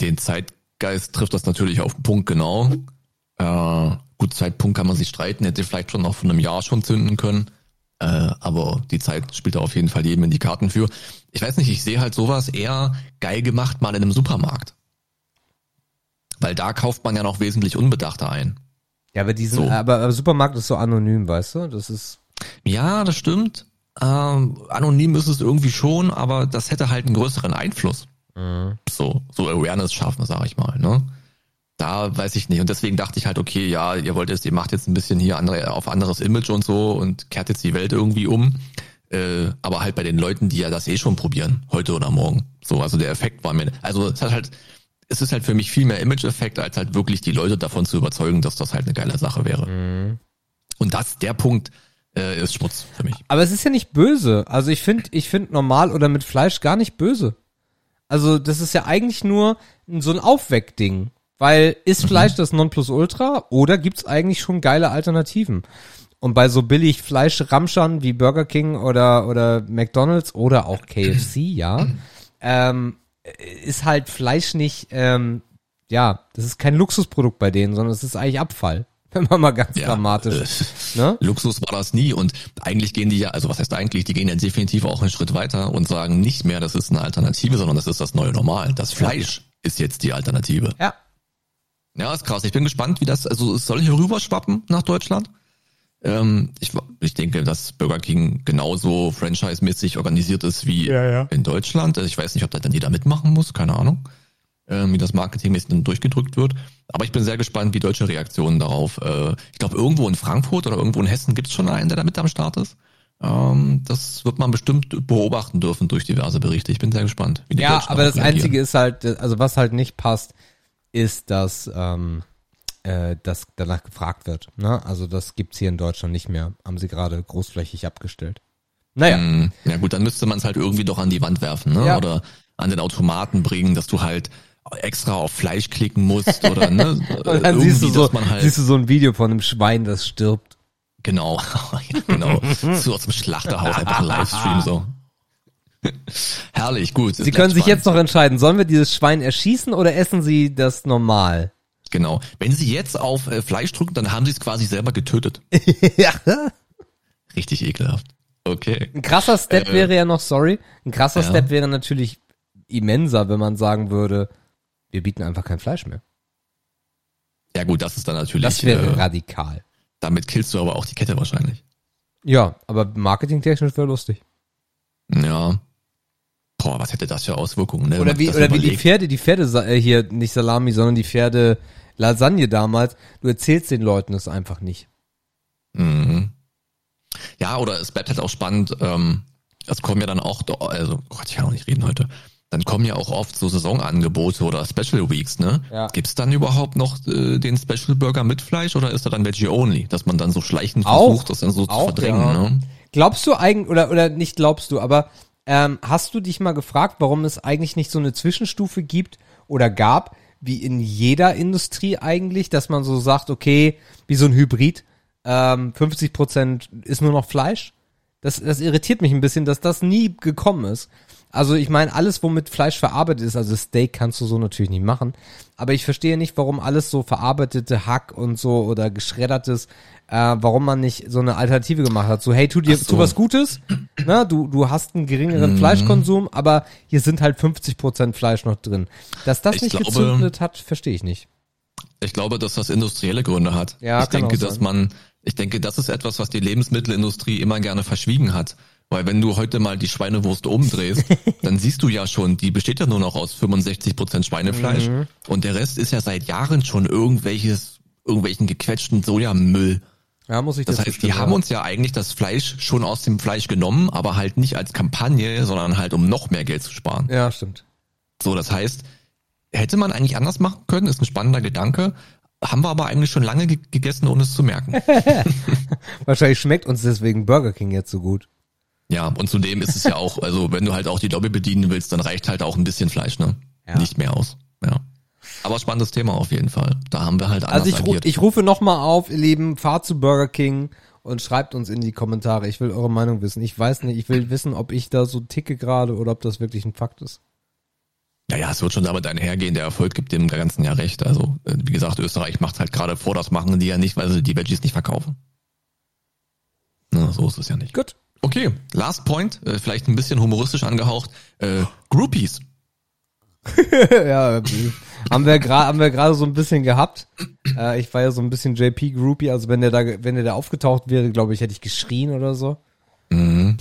Den Zeitgeist trifft das natürlich auf den Punkt genau. Äh, gut, Zeitpunkt kann man sich streiten, hätte vielleicht schon noch von einem Jahr schon zünden können. Äh, aber die Zeit spielt da auf jeden Fall jedem in die Karten für. Ich weiß nicht, ich sehe halt sowas eher geil gemacht mal in einem Supermarkt. Weil da kauft man ja noch wesentlich unbedachter ein. Ja, aber diesen, So. aber, aber Supermarkt ist so anonym, weißt du? Das ist, Ja, das stimmt. Ähm, anonym ist es irgendwie schon, aber das hätte halt einen größeren Einfluss. So, so Awareness schaffen, sag ich mal, ne? Da weiß ich nicht. Und deswegen dachte ich halt, okay, ja, ihr wollt jetzt, ihr macht jetzt ein bisschen hier andere, auf anderes Image und so und kehrt jetzt die Welt irgendwie um. Äh, aber halt bei den Leuten, die ja das eh schon probieren, heute oder morgen. So, also der Effekt war mir, also es hat halt, es ist halt für mich viel mehr Image-Effekt, als halt wirklich die Leute davon zu überzeugen, dass das halt eine geile Sache wäre. Und das, der Punkt, äh, ist Schmutz für mich. aber es ist ja nicht böse. Also ich finde, ich finde normal oder mit Fleisch gar nicht böse. Also das ist ja eigentlich nur so ein Aufweckding. Weil ist Fleisch das Nonplusultra oder gibt's eigentlich schon geile Alternativen? Und bei so billig Fleischramschern wie Burger King oder, oder McDonalds oder auch KFC, ja, ähm, ist halt Fleisch nicht, ähm, ja, das ist kein Luxusprodukt bei denen, sondern es ist eigentlich Abfall. Wenn man mal ganz Ja, dramatisch, äh, ne? Luxus war das nie und eigentlich gehen die ja, also was heißt eigentlich, die gehen ja definitiv auch einen Schritt weiter und sagen nicht mehr, das ist eine Alternative, sondern das ist das neue Normal. Das Fleisch ist jetzt die Alternative. Ja. Ja, ist krass. Ich bin gespannt, wie das, also soll hier rüberschwappen nach Deutschland. Ähm, ich, ich denke, dass Burger King genauso franchise-mäßig organisiert ist wie Ja, ja. in Deutschland. Also ich weiß nicht, ob da dann jeder mitmachen muss, keine Ahnung, ähm, wie das marketingmäßig dann durchgedrückt wird. Aber ich bin sehr gespannt, wie deutsche Reaktionen darauf. Äh, ich glaube, irgendwo in Frankfurt oder irgendwo in Hessen gibt es schon einen, der da mit am Start ist. Ähm, das wird man bestimmt beobachten dürfen durch diverse Berichte. Ich bin sehr gespannt, wie die Ja, aber das reagieren. Einzige ist halt, also was halt nicht passt, ist, dass, ähm, äh, dass danach gefragt wird. Ne? Also das gibt's hier in Deutschland nicht mehr. Haben sie gerade großflächig abgestellt. Naja, Mm, Ja gut, dann müsste man es halt irgendwie doch an die Wand werfen, ne? Ja. Oder an den Automaten bringen, dass du halt extra auf Fleisch klicken musst oder ne? und dann siehst du, so, halt siehst du so ein Video von einem Schwein, das stirbt. genau, genau, so aus dem Schlachterhaus einfach Livestream so. Herrlich, gut. Sie können sich jetzt noch entscheiden, sollen wir dieses Schwein erschießen oder essen sie das normal? genau. Wenn Sie jetzt auf äh, Fleisch drücken, dann haben Sie es quasi selber getötet. ja. Richtig ekelhaft. Okay. Ein krasser Step Äh, wäre ja noch, sorry, ein krasser ja. Step wäre natürlich immenser, wenn man sagen würde, wir bieten einfach kein Fleisch mehr. Ja gut, das ist dann natürlich. Das wäre äh, radikal. damit killst du aber auch die Kette wahrscheinlich. Ja, aber marketingtechnisch wäre lustig. Ja. Boah, was hätte das für Auswirkungen? Ne? Oder wie, das oder wie die. Pferde, die Pferde äh, hier, nicht Salami, sondern die Pferde Lasagne damals. Du erzählst den Leuten es einfach nicht. Mhm. Ja, oder es bleibt halt auch spannend, ähm, es kommen ja dann auch, also Gott, ich kann auch nicht reden heute, dann kommen ja auch oft so Saisonangebote oder Special Weeks, ne? Ja. Gibt's dann überhaupt noch äh, den Special Burger mit Fleisch oder ist er dann Veggie Only, dass man dann so schleichend Auch. versucht, das dann so zu Auch, verdrängen, ja. ne? Glaubst du eigentlich, oder, oder nicht glaubst du, aber ähm, hast du dich mal gefragt, warum es eigentlich nicht so eine Zwischenstufe gibt oder gab, wie in jeder Industrie eigentlich, dass man so sagt, okay, wie so ein Hybrid, ähm, 50 Prozent ist nur noch Fleisch? Das, das irritiert mich ein bisschen, dass das nie gekommen ist. Also ich meine, alles, womit Fleisch verarbeitet ist, also Steak kannst du so natürlich nicht machen, aber ich verstehe nicht, warum alles so verarbeitete Hack und so oder geschreddertes, äh, warum man nicht so eine Alternative gemacht hat. So, hey, tu dir so. tu was Gutes, ne? du, du hast einen Mhm. geringeren Fleischkonsum, aber hier sind halt 50% Fleisch noch drin. Dass das Ich nicht glaube- gezündet hat, verstehe ich nicht. Ich glaube, dass das industrielle Gründe hat. Ja, ich denke, dass man, ich denke, das ist etwas, was die Lebensmittelindustrie immer gerne verschwiegen hat. Weil wenn du heute mal die Schweinewurst umdrehst, dann siehst du ja schon, die besteht ja nur noch aus 65 Prozent Schweinefleisch. Mhm. Und der Rest ist ja seit Jahren schon irgendwelches, irgendwelchen gequetschten Sojamüll. Ja, muss ich Das dir heißt, die haben uns ja eigentlich das Fleisch schon aus dem Fleisch genommen, aber halt nicht als Kampagne, sondern halt um noch mehr Geld zu sparen. Ja, stimmt. So, das heißt, hätte man eigentlich anders machen können, ist ein spannender Gedanke. Haben wir aber eigentlich schon lange ge gegessen, ohne es zu merken. Wahrscheinlich schmeckt uns deswegen Burger King jetzt so gut. Ja, und zudem ist es ja auch, also wenn du halt auch die Lobby bedienen willst, dann reicht halt auch ein bisschen Fleisch, ne? Ja. nicht mehr aus. Ja. Aber spannendes Thema auf jeden Fall. Da haben wir halt anders Also ich, ru ich rufe nochmal auf, ihr Lieben, fahrt zu Burger King und schreibt uns in die Kommentare. Ich will eure Meinung wissen. Ich weiß nicht, ich will wissen, ob ich da so ticke gerade oder ob das wirklich ein Fakt ist. Ja, ja, es wird schon damit einhergehen. Der Erfolg gibt dem ganzen Jahr recht. Also, äh, wie gesagt, Österreich macht halt gerade vor, das machen die ja nicht, weil sie die Veggies nicht verkaufen. Na, so ist es ja nicht. Gut. Okay, last point, äh, vielleicht ein bisschen humoristisch angehaucht. Äh, Groupies. ja, haben wir gerade haben wir gerade so ein bisschen gehabt. Äh, ich war ja so ein bisschen JP Groupie, also wenn der da wenn der da aufgetaucht wäre, glaube ich, hätte ich geschrien oder so. Mhm.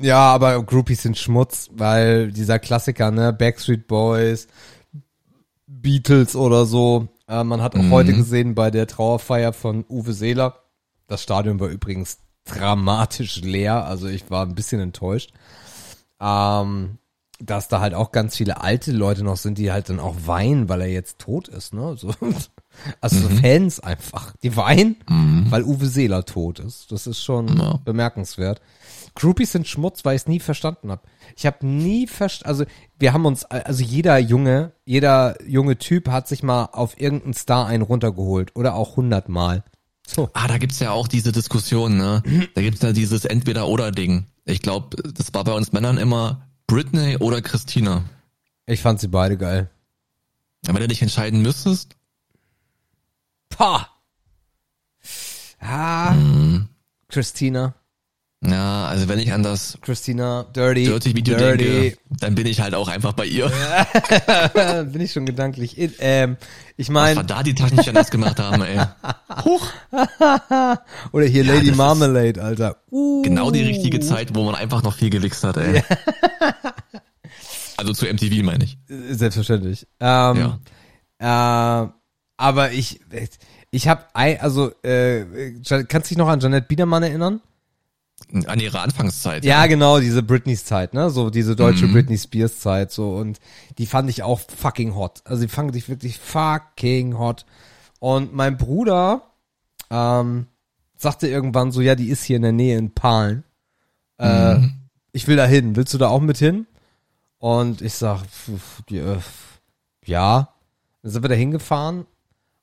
Ja, aber Groupies sind Schmutz, weil dieser Klassiker, ne, Backstreet Boys, Beatles oder so. Äh, man hat auch Mhm. heute gesehen bei der Trauerfeier von Uwe Seeler. Das Stadion war übrigens dramatisch leer, also ich war ein bisschen enttäuscht. Ähm, dass da halt auch ganz viele alte Leute noch sind, die halt dann auch weinen, weil er jetzt tot ist, ne? So, also so Fans einfach, die weinen, weil Uwe Seeler tot ist. Das ist schon Ja. bemerkenswert. Groupies sind Schmutz, weil ich es nie verstanden habe. Ich habe nie verstanden, also wir haben uns, also jeder Junge, jeder junge Typ hat sich mal auf irgendeinen Star einen runtergeholt oder auch hundertmal. So. Ah, da gibt's ja auch diese Diskussion, ne? Da gibt's ja dieses Entweder-Oder-Ding. Ich glaube, das war bei uns Männern immer Britney oder Christina. Ich fand sie beide geil. Ja, wenn du dich entscheiden müsstest, Pah! Ah, Christina. Ja, also wenn ich an das Christina, Dirty. Dirty Video Dirty. denke, dann bin ich halt auch einfach bei ihr. Bin ich schon gedanklich. In, ähm, ich Was meine, wir da die Taschentücher nass gemacht haben, ey. Huch. oder hier Ja, Lady das Marmalade, Alter. Uh. Genau die richtige Zeit, wo man einfach noch viel gewichst hat, ey. Also zu MTV meine ich. Selbstverständlich. Ähm, äh, aber ich, ich habe, also, äh, kannst du dich noch an Janet Biedermann erinnern? An ihre Anfangszeit. Ja, genau, diese Britneys Zeit, ne? So diese deutsche Mhm. Britney Spears Zeit, so und die fand ich auch fucking hot. Also die fand ich wirklich fucking hot. Und mein Bruder ähm, sagte irgendwann so, ja, die ist hier in der Nähe in Pahlen. Äh, Mhm. ich will da hin. Willst du da auch mit hin? Und ich sag, pf, die, äh, ja. Dann sind wir da hingefahren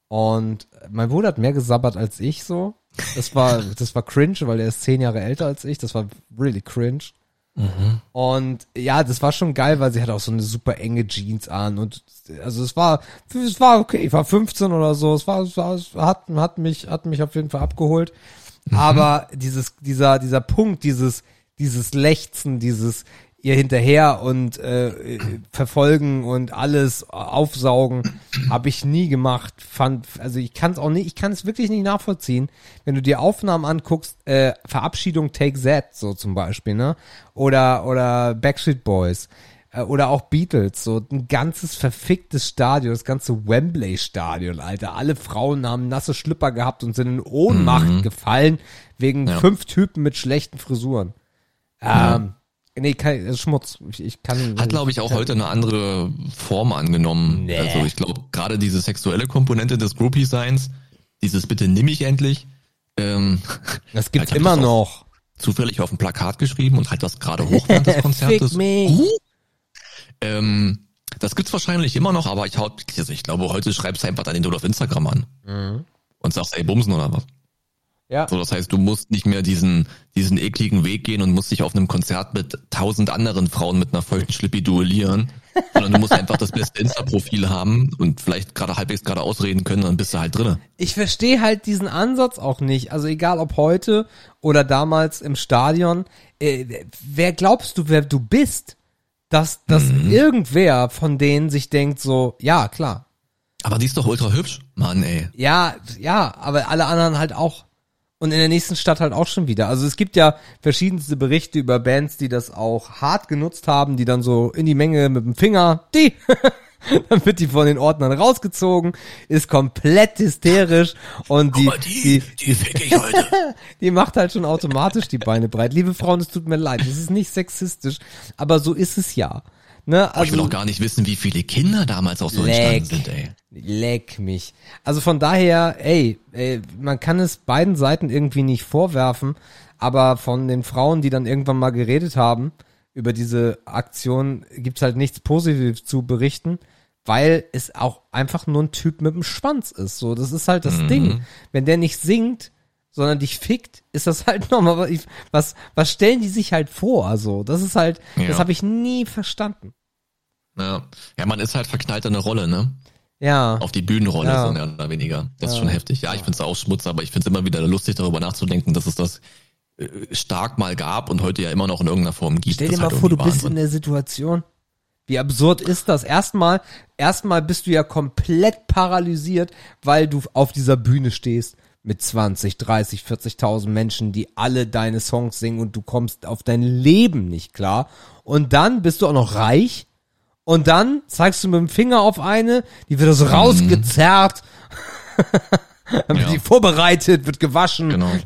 und mein Bruder hat mehr gesabbert als ich so. Das war, das war cringe, weil er ist zehn Jahre älter als ich. Das war really cringe. Und ja, das war schon geil, weil sie hat auch so eine super enge Jeans an und also es war, es war okay, ich war 15 oder so, es war, es war, es hat, hat mich, hat mich auf jeden Fall abgeholt. Aber dieses, dieser, dieser Punkt, dieses, dieses Lechzen, dieses ihr hinterher und äh, verfolgen und alles aufsaugen, habe ich nie gemacht. Fand, also ich kann es auch nicht, ich kann es wirklich nicht nachvollziehen, wenn du dir Aufnahmen anguckst, äh, Verabschiedung Take That so zum Beispiel, ne? Oder oder Backstreet Boys äh, oder auch Beatles, so ein ganzes verficktes Stadion, das ganze Wembley-Stadion, Alter. Alle Frauen haben nasse Schlüpper gehabt und sind in Ohnmacht gefallen wegen Ja. fünf Typen mit schlechten Frisuren. Ähm, nee, kein, ist Schmutz. Ich, ich kann. Hat, glaube ich, auch heute eine andere Form angenommen. Nee. Also ich glaube, gerade diese sexuelle Komponente des Groupie-Seins, dieses bitte nimm mich endlich, ähm, Das gibt's immer das noch. zufällig auf ein Plakat geschrieben und halt das gerade hoch während des Konzertes. Ähm, das gibt's wahrscheinlich immer noch, aber ich, hau, also ich glaube, heute schreibst du einfach deinen Idol auf Instagram an Mhm. und sagst, ey, bumsen oder was. Ja. So, das heißt, du musst nicht mehr diesen, diesen ekligen Weg gehen und musst dich auf einem Konzert mit tausend anderen Frauen mit einer feuchten Schlippi duellieren, sondern du musst einfach das beste Insta-Profil haben und vielleicht gerade halbwegs gerade ausreden können, dann bist du halt drinne. Ich verstehe halt diesen Ansatz auch nicht. Also egal ob heute oder damals im Stadion. Äh, wer glaubst du, wer du bist? Dass, dass Mhm. irgendwer von denen sich denkt so, ja, klar. Aber die ist doch ultra hübsch. Mann, ey. Ja, ja, aber alle anderen halt auch. Und in der nächsten Stadt halt auch schon wieder. Also es gibt ja verschiedenste Berichte über Bands, die das auch hart genutzt haben, die dann so in die Menge mit dem Finger, die, dann wird die von den Ordnern rausgezogen, ist komplett hysterisch und die, die, die fick ich heute. die macht halt schon automatisch die Beine breit. Liebe Frauen, es tut mir leid, es ist nicht sexistisch, aber so ist es ja. Ne? ich will Also, auch gar nicht wissen, wie viele Kinder damals auch so Leck. entstanden sind, ey. Leck mich. Also von daher, ey, ey, man kann es beiden Seiten irgendwie nicht vorwerfen, aber von den Frauen, die dann irgendwann mal geredet haben über diese Aktion, gibt's halt nichts Positives zu berichten, weil es auch einfach nur ein Typ mit dem Schwanz ist. So, das ist halt das Ding. Wenn der nicht singt, sondern dich fickt, ist das halt nochmal was, was, stellen die sich halt vor? Also, das ist halt, Ja. das habe ich nie verstanden. Ja. ja, man ist halt verknallt an eine Rolle, ne? Ja. Auf die Bühnenrolle, Ja. so mehr oder weniger. Das ist Ja. schon heftig. Ja, ich find's auch Schmutz, aber ich find's immer wieder lustig, darüber nachzudenken, dass es das äh, stark mal gab und heute ja immer noch in irgendeiner Form gibt. Stell dir mal ist halt vor, du irgendwie bist in Wahnsinn. der Situation. Wie absurd ist das? Erstmal, erstmal bist du ja komplett paralysiert, weil du auf dieser Bühne stehst mit 20, 30, 40.000 Menschen, die alle deine Songs singen und du kommst auf dein Leben nicht klar. Und dann bist du auch noch reich und dann zeigst du mit dem Finger auf eine, die wird so rausgezerrt. Dann wird Ja. die vorbereitet, wird gewaschen. Genau.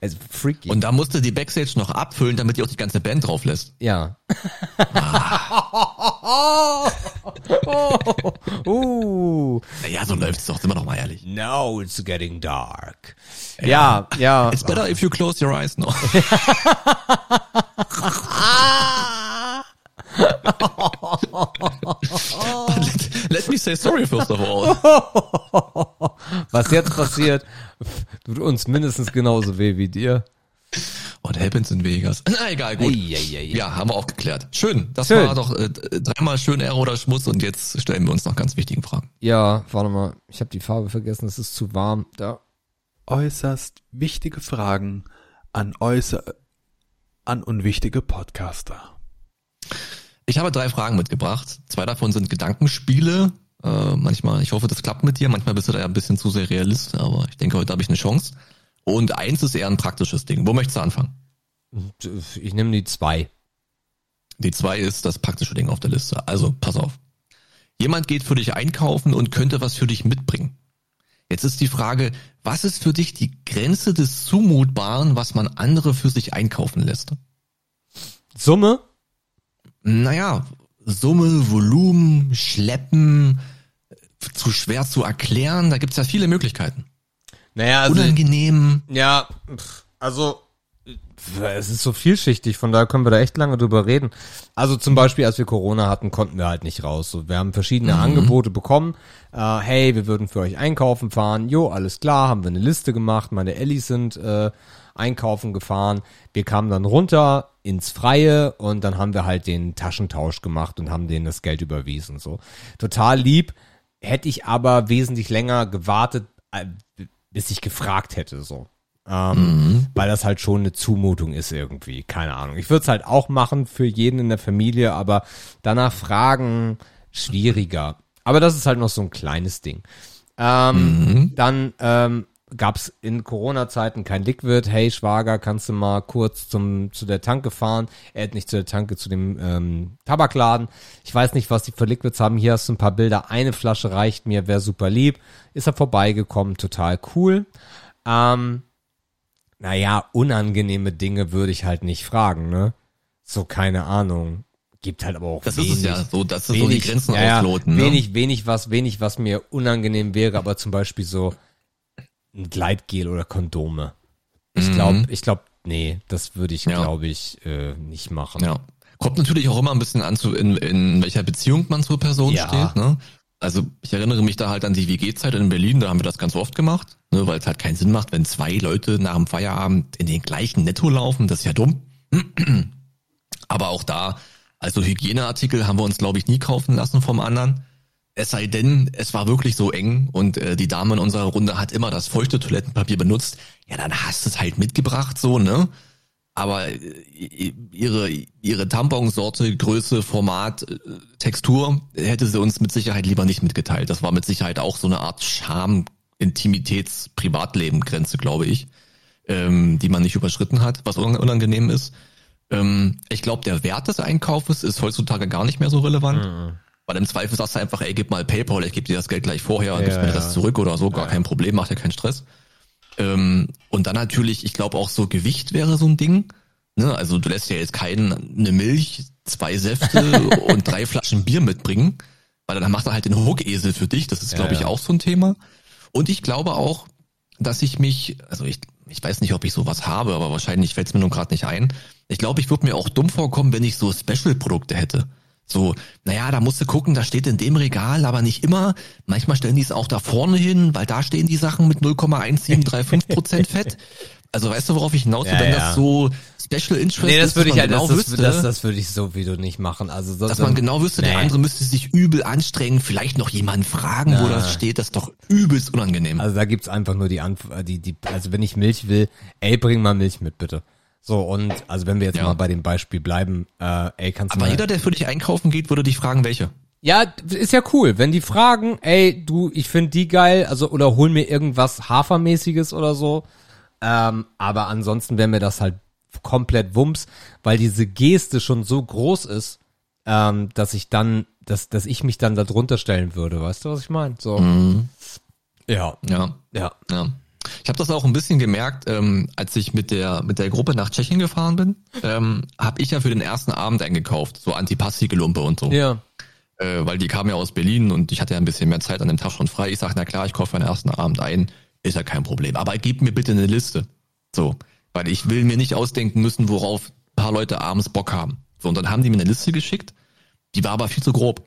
Also freaky. Und da musste die Backstage noch abfüllen, damit die auch die ganze Band drauf lässt. Ja. uh, Naja, so läuft's doch, sind wir doch mal ehrlich. now it's getting dark. Ja, ja. It's better if you close your eyes now. let, let me say sorry first of all. Was jetzt passiert, tut uns mindestens genauso weh wie dir. What happens in Vegas? Na egal, gut. Eieiei. Ja, haben wir aufgeklärt. Schön. Das Schön. war doch äh, dreimal schön Ehre oder Schmutz und jetzt stellen wir uns noch ganz wichtigen Fragen. Ja, warte mal. Ich habe die Farbe vergessen, es ist zu warm. Da. Äußerst wichtige Fragen an äußer an unwichtige Podcaster. Ich habe drei Fragen mitgebracht. Zwei davon sind Gedankenspiele. Äh, manchmal, ich hoffe, das klappt mit dir. Manchmal bist du da ja ein bisschen zu sehr Realist, aber ich denke, heute habe ich eine Chance. Und eins ist eher ein praktisches Ding. Wo möchtest du anfangen? Ich nehme die zwei. Die zwei ist das praktische Ding auf der Liste. Also, pass auf. Jemand geht für dich einkaufen und könnte was für dich mitbringen. Jetzt ist die Frage, was ist für dich die Grenze des Zumutbaren, was man andere für sich einkaufen lässt? Summe? Naja, Summe, Volumen, Schleppen, zu schwer zu erklären, da gibt's ja viele Möglichkeiten. Naja, also, Unangenehm. ja, also, es ist so vielschichtig, von daher können wir da echt lange drüber reden. Also zum Beispiel, als wir Corona hatten, konnten wir halt nicht raus. So, wir haben verschiedene Angebote bekommen. Äh, hey, wir würden für euch einkaufen fahren. Jo, alles klar, haben wir eine Liste gemacht. Meine Ellis sind äh, einkaufen gefahren. Wir kamen dann runter ins Freie und dann haben wir halt den Taschentausch gemacht und haben denen das Geld überwiesen. So total lieb. Hätte ich aber wesentlich länger gewartet, äh, bis ich gefragt hätte. So. Ähm, Weil das halt schon eine Zumutung ist irgendwie. Keine Ahnung. Ich würde es halt auch machen für jeden in der Familie, aber danach fragen schwieriger. Aber das ist halt noch so ein kleines Ding. Ähm, Dann ähm, gab es in Corona-Zeiten kein Liquid. Hey Schwager, kannst du mal kurz zum zu der Tanke fahren? Er hat nicht zu der Tanke, zu dem ähm, Tabakladen. Ich weiß nicht, was die für Liquids haben. Hier hast du ein paar Bilder. Eine Flasche reicht mir, wäre super lieb. Ist er vorbeigekommen, total cool. Ähm, naja, unangenehme Dinge würde ich halt nicht fragen, ne? So, keine Ahnung. Gibt halt aber auch Das wenig. ist es ja so, das ist so die Grenzen ja, ausloten. Ne? Wenig, wenig was, wenig was mir unangenehm wäre, aber zum Beispiel so ein Gleitgel oder Kondome. Ich glaube, ich glaube, nee, das würde ich, Mhm. Ja. glaube ich, äh, nicht machen. Ja. Kommt natürlich auch immer ein bisschen an, zu, in, in welcher Beziehung man zur Person Ja. steht. Ne? Also ich erinnere mich da halt an die WG-Zeit in Berlin, da haben wir das ganz oft gemacht, ne, weil es halt keinen Sinn macht, wenn zwei Leute nach dem Feierabend in den gleichen Netto laufen, das ist ja dumm. Aber auch da, also Hygieneartikel haben wir uns, glaube ich, nie kaufen lassen vom anderen. Es sei denn, es war wirklich so eng und äh, die Dame in unserer Runde hat immer das feuchte Toilettenpapier benutzt. Ja, dann hast du es halt mitgebracht, so, ne? aber äh, ihre ihre Tamponsorte, Größe, Format, äh, Textur hätte sie uns mit Sicherheit lieber nicht mitgeteilt. Das war mit Sicherheit auch so eine Art Scham, Intimitäts, Privatleben Grenze, glaube ich, ähm, die man nicht überschritten hat, was un- unangenehm ist. Ähm, ich glaube, der Wert des Einkaufes ist heutzutage gar nicht mehr so relevant. Weil im Zweifel sagst du einfach, ey, gib mal PayPal, ich gebe dir das Geld gleich vorher, Ja, gibst mir ja. das zurück oder so, gar kein Problem, macht ja keinen Stress. Ähm, und dann natürlich, ich glaube auch so Gewicht wäre so ein Ding. Ne? Also du lässt ja jetzt keinen eine Milch, zwei Säfte und drei Flaschen Bier mitbringen, weil dann macht er halt den Hookesel für dich. Das ist, glaube ich, ja. auch so ein Thema. Und ich glaube auch, dass ich mich, also ich, ich weiß nicht, ob ich sowas habe, aber wahrscheinlich fällt es mir nur gerade nicht ein. Ich glaube, ich würde mir auch dumm vorkommen, wenn ich so Special-Produkte hätte. So, naja, da musst du gucken, da steht in dem Regal, aber nicht immer. Manchmal stellen die es auch da vorne hin, weil da stehen die Sachen mit 0,1735 Prozent Fett. Also weißt du, worauf ich hinaus will, Ja, wenn ja. das so Special Interest Nee, das ist, würde ich halt, genau das, das, wüsste, das, das würde ich so wie du nicht machen. Also so, dass man genau wüsste, der Nee. andere müsste sich übel anstrengen, vielleicht noch jemanden fragen, wo Ja. das steht, das ist doch übelst unangenehm. Also da gibt's einfach nur die Antwort, die, die, also wenn ich Milch will, ey, bring mal Milch mit, bitte. So, und also wenn wir jetzt Ja. mal bei dem Beispiel bleiben, äh, ey, kannst du aber mal. jeder, der für dich einkaufen geht, würde dich fragen, welche. Ja, ist ja cool. Wenn die fragen, ey, du, ich find die geil, also oder hol mir irgendwas Hafermäßiges oder so. Ähm, aber ansonsten wäre mir das halt komplett Wumms, weil diese Geste schon so groß ist, ähm, dass ich dann, dass, dass ich mich dann da drunter stellen würde. Weißt du, was ich meine? So. Ja, Ja, ja. ja. Ich habe das auch ein bisschen gemerkt, ähm, als ich mit der mit der Gruppe nach Tschechien gefahren bin, ähm, habe ich ja für den ersten Abend eingekauft, so Antipasti-Gelumpe und so. Ja. äh, weil die kamen ja aus Berlin und ich hatte ja ein bisschen mehr Zeit an dem Tag schon frei. Ich sag, na klar, ich kaufe für den ersten Abend ein, ist ja kein Problem. Aber gib mir bitte eine Liste. So, weil ich will mir nicht ausdenken müssen, worauf ein paar Leute abends Bock haben. So, und dann haben die mir eine Liste geschickt, die war aber viel zu grob.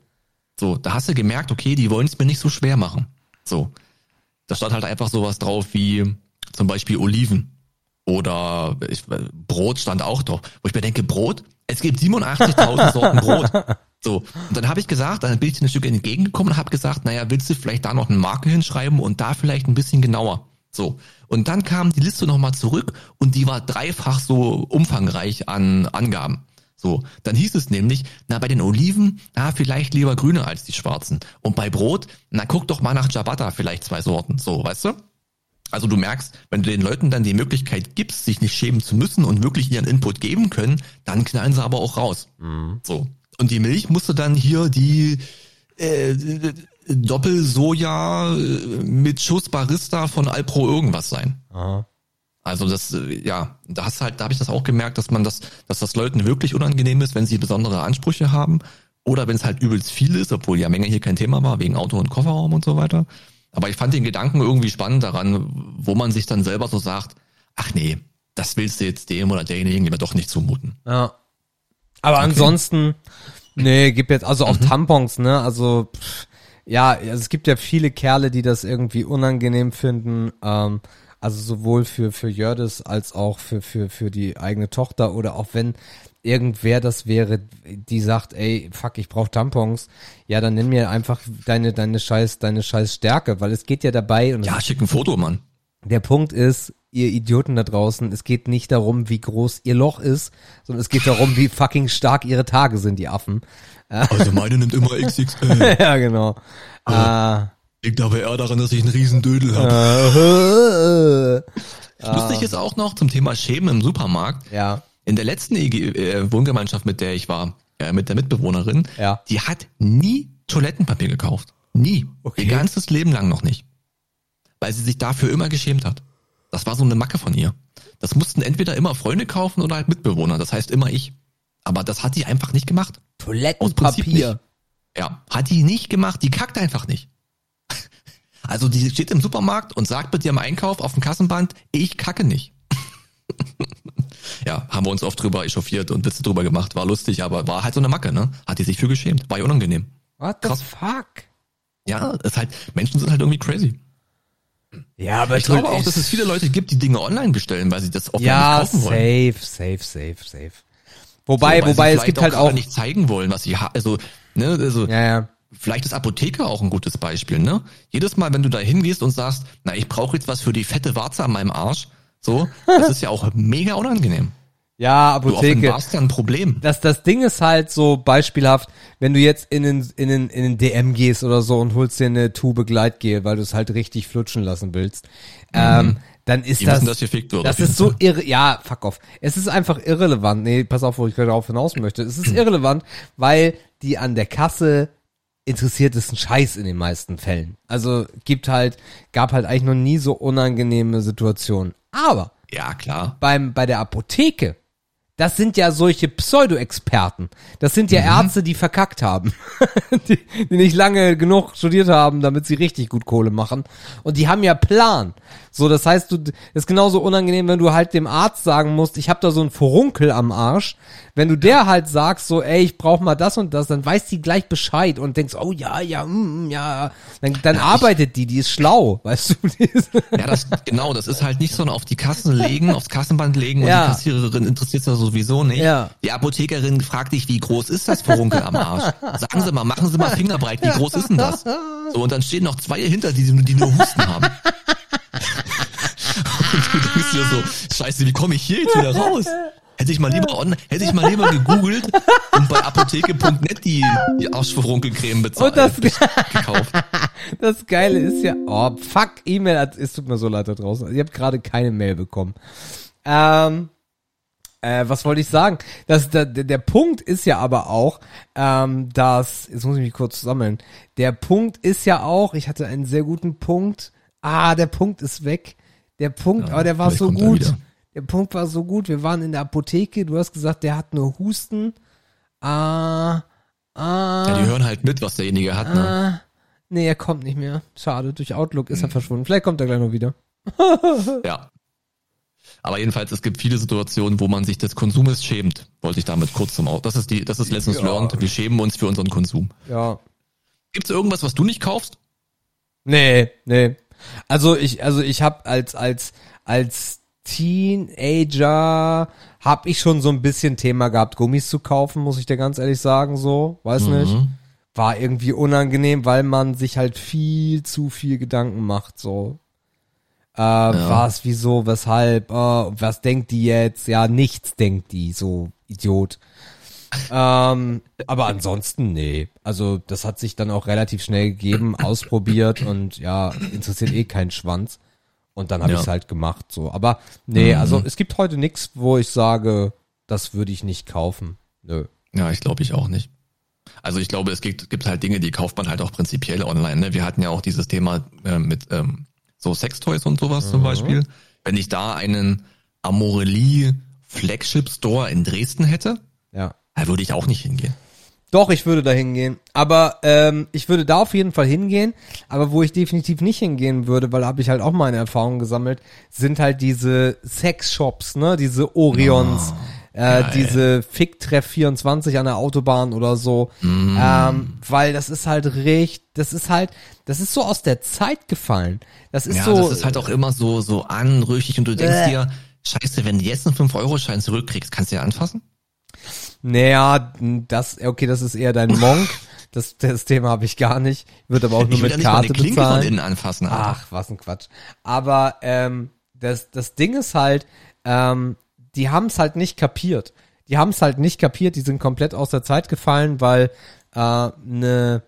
So, da hast du gemerkt, okay, die wollen es mir nicht so schwer machen. So, da stand halt einfach sowas drauf wie zum Beispiel Oliven oder ich, Brot stand auch drauf. Wo ich mir denke, Brot? Es gibt 87.000 Sorten Brot. So, und dann habe ich gesagt, dann bin ich ein Stück entgegengekommen und habe gesagt, naja, willst du vielleicht da noch eine Marke hinschreiben und da vielleicht ein bisschen genauer. So, und dann kam die Liste nochmal zurück und die war dreifach so umfangreich an Angaben. So, dann hieß es nämlich, na bei den Oliven, na vielleicht lieber grüne als die schwarzen. Und bei Brot, na guck doch mal nach Ciabatta, vielleicht zwei Sorten. So, weißt du? Also du merkst, wenn du den Leuten dann die Möglichkeit gibst, sich nicht schämen zu müssen und wirklich ihren Input geben können, dann knallen sie aber auch raus. So. Und die Milch musste dann hier die äh, Doppelsoja äh, mit Schuss Barista von Alpro irgendwas sein. Aha. Also das, äh, ja, da hast halt, da habe ich das auch gemerkt, dass man das, dass das Leuten wirklich unangenehm ist, wenn sie besondere Ansprüche haben oder wenn es halt übelst viel ist, obwohl ja Menge hier kein Thema war, wegen Auto und Kofferraum und so weiter. Aber ich fand den Gedanken irgendwie spannend daran, wo man sich dann selber so sagt, ach nee, das willst du jetzt dem oder derjenigen lieber doch nicht zumuten. Ja. Aber ansonsten, nee, gibt jetzt also auch Tampons, ne? Also pff, ja, also es gibt ja viele Kerle, die das irgendwie unangenehm finden. Ähm, also sowohl für für Jördis als auch für für für die eigene Tochter oder auch wenn irgendwer das wäre, die sagt, ey, fuck, ich brauch Tampons, ja, dann nenn mir einfach deine deine scheiß deine scheiß Stärke, weil es geht ja dabei und Ja, schick ein Foto, Mann. der Punkt ist, ihr Idioten da draußen, es geht nicht darum, wie groß ihr Loch ist, sondern es geht darum, wie fucking stark ihre Tage sind, die Affen. Also meine nimmt immer XXL. ja, genau. Äh, Liegt aber eher daran, dass ich einen riesen Dödel habe. äh, Lustig ist auch noch zum Thema Schämen im Supermarkt. ja, In der letzten EG, äh, Wohngemeinschaft, mit der ich war, äh, mit der Mitbewohnerin, Ja. die hat nie Toilettenpapier gekauft. Nie. Okay. Ihr ganzes Leben lang noch nicht. Weil sie sich dafür immer geschämt hat. Das war so eine Macke von ihr. Das mussten entweder immer Freunde kaufen oder halt Mitbewohner. Das heißt immer ich. Aber das hat die einfach nicht gemacht. Toilettenpapier. nicht. Ja, hat die nicht gemacht. Die kackt einfach nicht. Also die steht im Supermarkt und sagt mit ihrem Einkauf auf dem Kassenband, ich kacke nicht. ja, haben wir uns oft drüber echauffiert und Witze drüber gemacht. War lustig, aber war halt so eine Macke, ne? Hat die sich für geschämt. War ja unangenehm. What the Krass. fuck? Ja, ist halt, Menschen sind halt irgendwie crazy. Ja, aber Ich glaube auch, dass es viele Leute gibt, die Dinge online bestellen, weil sie das offline ja, nicht kaufen wollen. safe, safe, safe, safe. Wobei, So, wobei es gibt vielleicht halt auch, nicht zeigen wollen, was sie haben. Also, ne, also ja, ja, Vielleicht ist Apotheke auch ein gutes Beispiel, ne? Jedes Mal, wenn du da hingehst und sagst, na, ich brauche jetzt was für die fette Warze an meinem Arsch, so, das ist ja auch mega unangenehm. ja, Du Apotheke. offenbarst ja ein Problem. das, das Ding ist halt so beispielhaft, wenn du jetzt in den, in den, in den DM gehst oder so und holst dir eine Tube Gleitgel, weil du es halt richtig flutschen lassen willst, ähm, dann ist Die das, wissen, das jeden ist so irre, ja, fuck off. Es ist einfach irrelevant. Nee, pass auf, wo ich gerade darauf hinaus möchte. Es ist irrelevant, weil die an der Kasse interessiert ist ein Scheiß in den meisten Fällen. Also gibt halt, gab halt eigentlich noch nie so unangenehme Situationen. Aber Ja, klar. beim, bei der Apotheke, das sind ja solche Pseudo-Experten. Das sind ja Ärzte, die verkackt haben. die, die nicht lange genug studiert haben, damit sie richtig gut Kohle machen. Und die haben ja Plan. So, das heißt, du ist genauso unangenehm, wenn du halt dem Arzt sagen musst, ich habe da so einen Furunkel am Arsch. Wenn du der halt sagst, so, ey, ich brauch mal das und das, dann weiß die gleich Bescheid und denkst, oh ja, ja, mm, ja, dann, dann Ja, arbeitet die, die ist schlau, weißt du? Die ist, Ja, das, genau, das ist halt nicht so auf die Kassen legen, aufs Kassenband legen und Ja. die Kassiererin interessiert das sowieso nicht. Ja. Die Apothekerin fragt dich, wie groß ist das Furunkel am Arsch? Sagen Sie mal, machen Sie mal Fingerbreit, wie groß ist denn das? So, und dann stehen noch zwei hinter, die, die nur Husten haben. Dir so, scheiße, wie komme ich hier jetzt wieder raus? Hätte ich mal lieber on, hätte ich mal lieber gegoogelt und bei apotheke.net die, die Arschfurunkelcreme bezahlt, Und das- gekauft. Das Geile ist ja, oh, fuck, E-Mail, es tut mir so leid da draußen. Ihr habt gerade keine Mail bekommen. Ähm, äh, was wollte ich sagen? Das, der, der der Punkt ist ja aber auch, ähm, dass, jetzt muss ich mich kurz sammeln. Der Punkt ist ja auch, ich hatte einen sehr guten Punkt. Ah, der Punkt ist weg. Der Punkt, Ja, aber der war so gut. Der Punkt war so gut. Wir waren in der Apotheke. Du hast gesagt, der hat nur Husten. Ah, ah. Ja, die hören halt mit, was derjenige hat, ne? Ah, nee, er kommt nicht mehr. Schade, durch Outlook ist er verschwunden. Vielleicht kommt er gleich noch wieder. Ja. Aber jedenfalls, es gibt viele Situationen, wo man sich des Konsumes schämt. Wollte ich damit kurz zum Aus. Das ist die, das ist Lessons Ja. learned. Wir schämen uns für unseren Konsum. Ja. Gibt's irgendwas, was du nicht kaufst? Nee, nee. Also ich, also ich habe als, als, als Teenager habe ich schon so ein bisschen Thema gehabt, Gummis zu kaufen, muss ich dir ganz ehrlich sagen, so. Weiß nicht. Mhm. War irgendwie unangenehm, weil man sich halt viel zu viel Gedanken macht, so. Äh, was, wieso, weshalb, äh, was denkt die jetzt? Ja, nichts denkt die, so Idiot. Ähm, aber ansonsten, nee. Also, das hat sich dann auch relativ schnell gegeben, ausprobiert und ja, interessiert eh keinen Schwanz. Und dann habe Ja. ich es halt gemacht, so. Aber nee, also es gibt heute nichts, wo ich sage, das würde ich nicht kaufen. Nö. Ja, ich glaube ich auch nicht. Also ich glaube, es gibt, gibt halt Dinge, die kauft man halt auch prinzipiell online. Ne? Wir hatten ja auch dieses Thema äh, mit ähm, so Sextoys und sowas zum Beispiel. Wenn ich da einen Amorelie Flagship Store in Dresden hätte, Ja. Da würde ich auch nicht hingehen. Doch, ich würde da hingehen. Aber ähm, ich würde da auf jeden Fall hingehen. Aber wo ich definitiv nicht hingehen würde, weil da habe ich halt auch meine Erfahrungen gesammelt, sind halt diese Sexshops, ne? Diese Orions, äh, diese Ficktreff 24 an der Autobahn oder so. Ähm, weil das ist halt recht, das ist halt, das ist so aus der Zeit gefallen. Das ist Ja, so. das ist halt auch immer so, so anrüchig und du denkst Äh. dir, scheiße, wenn du jetzt einen 5-Euro-Schein zurückkriegst, kannst du ja anfassen? Naja, das, okay, das ist eher dein Monk. Das, das Thema habe ich gar nicht. Wird aber auch nur Ich mit eine Karte bezahlen. von innen anfassen. Alter. Ach, was ein Quatsch. Aber ähm, das, das Ding ist halt, ähm, die haben es halt nicht kapiert. Die haben es halt nicht kapiert, die sind komplett aus der Zeit gefallen, weil äh, ne,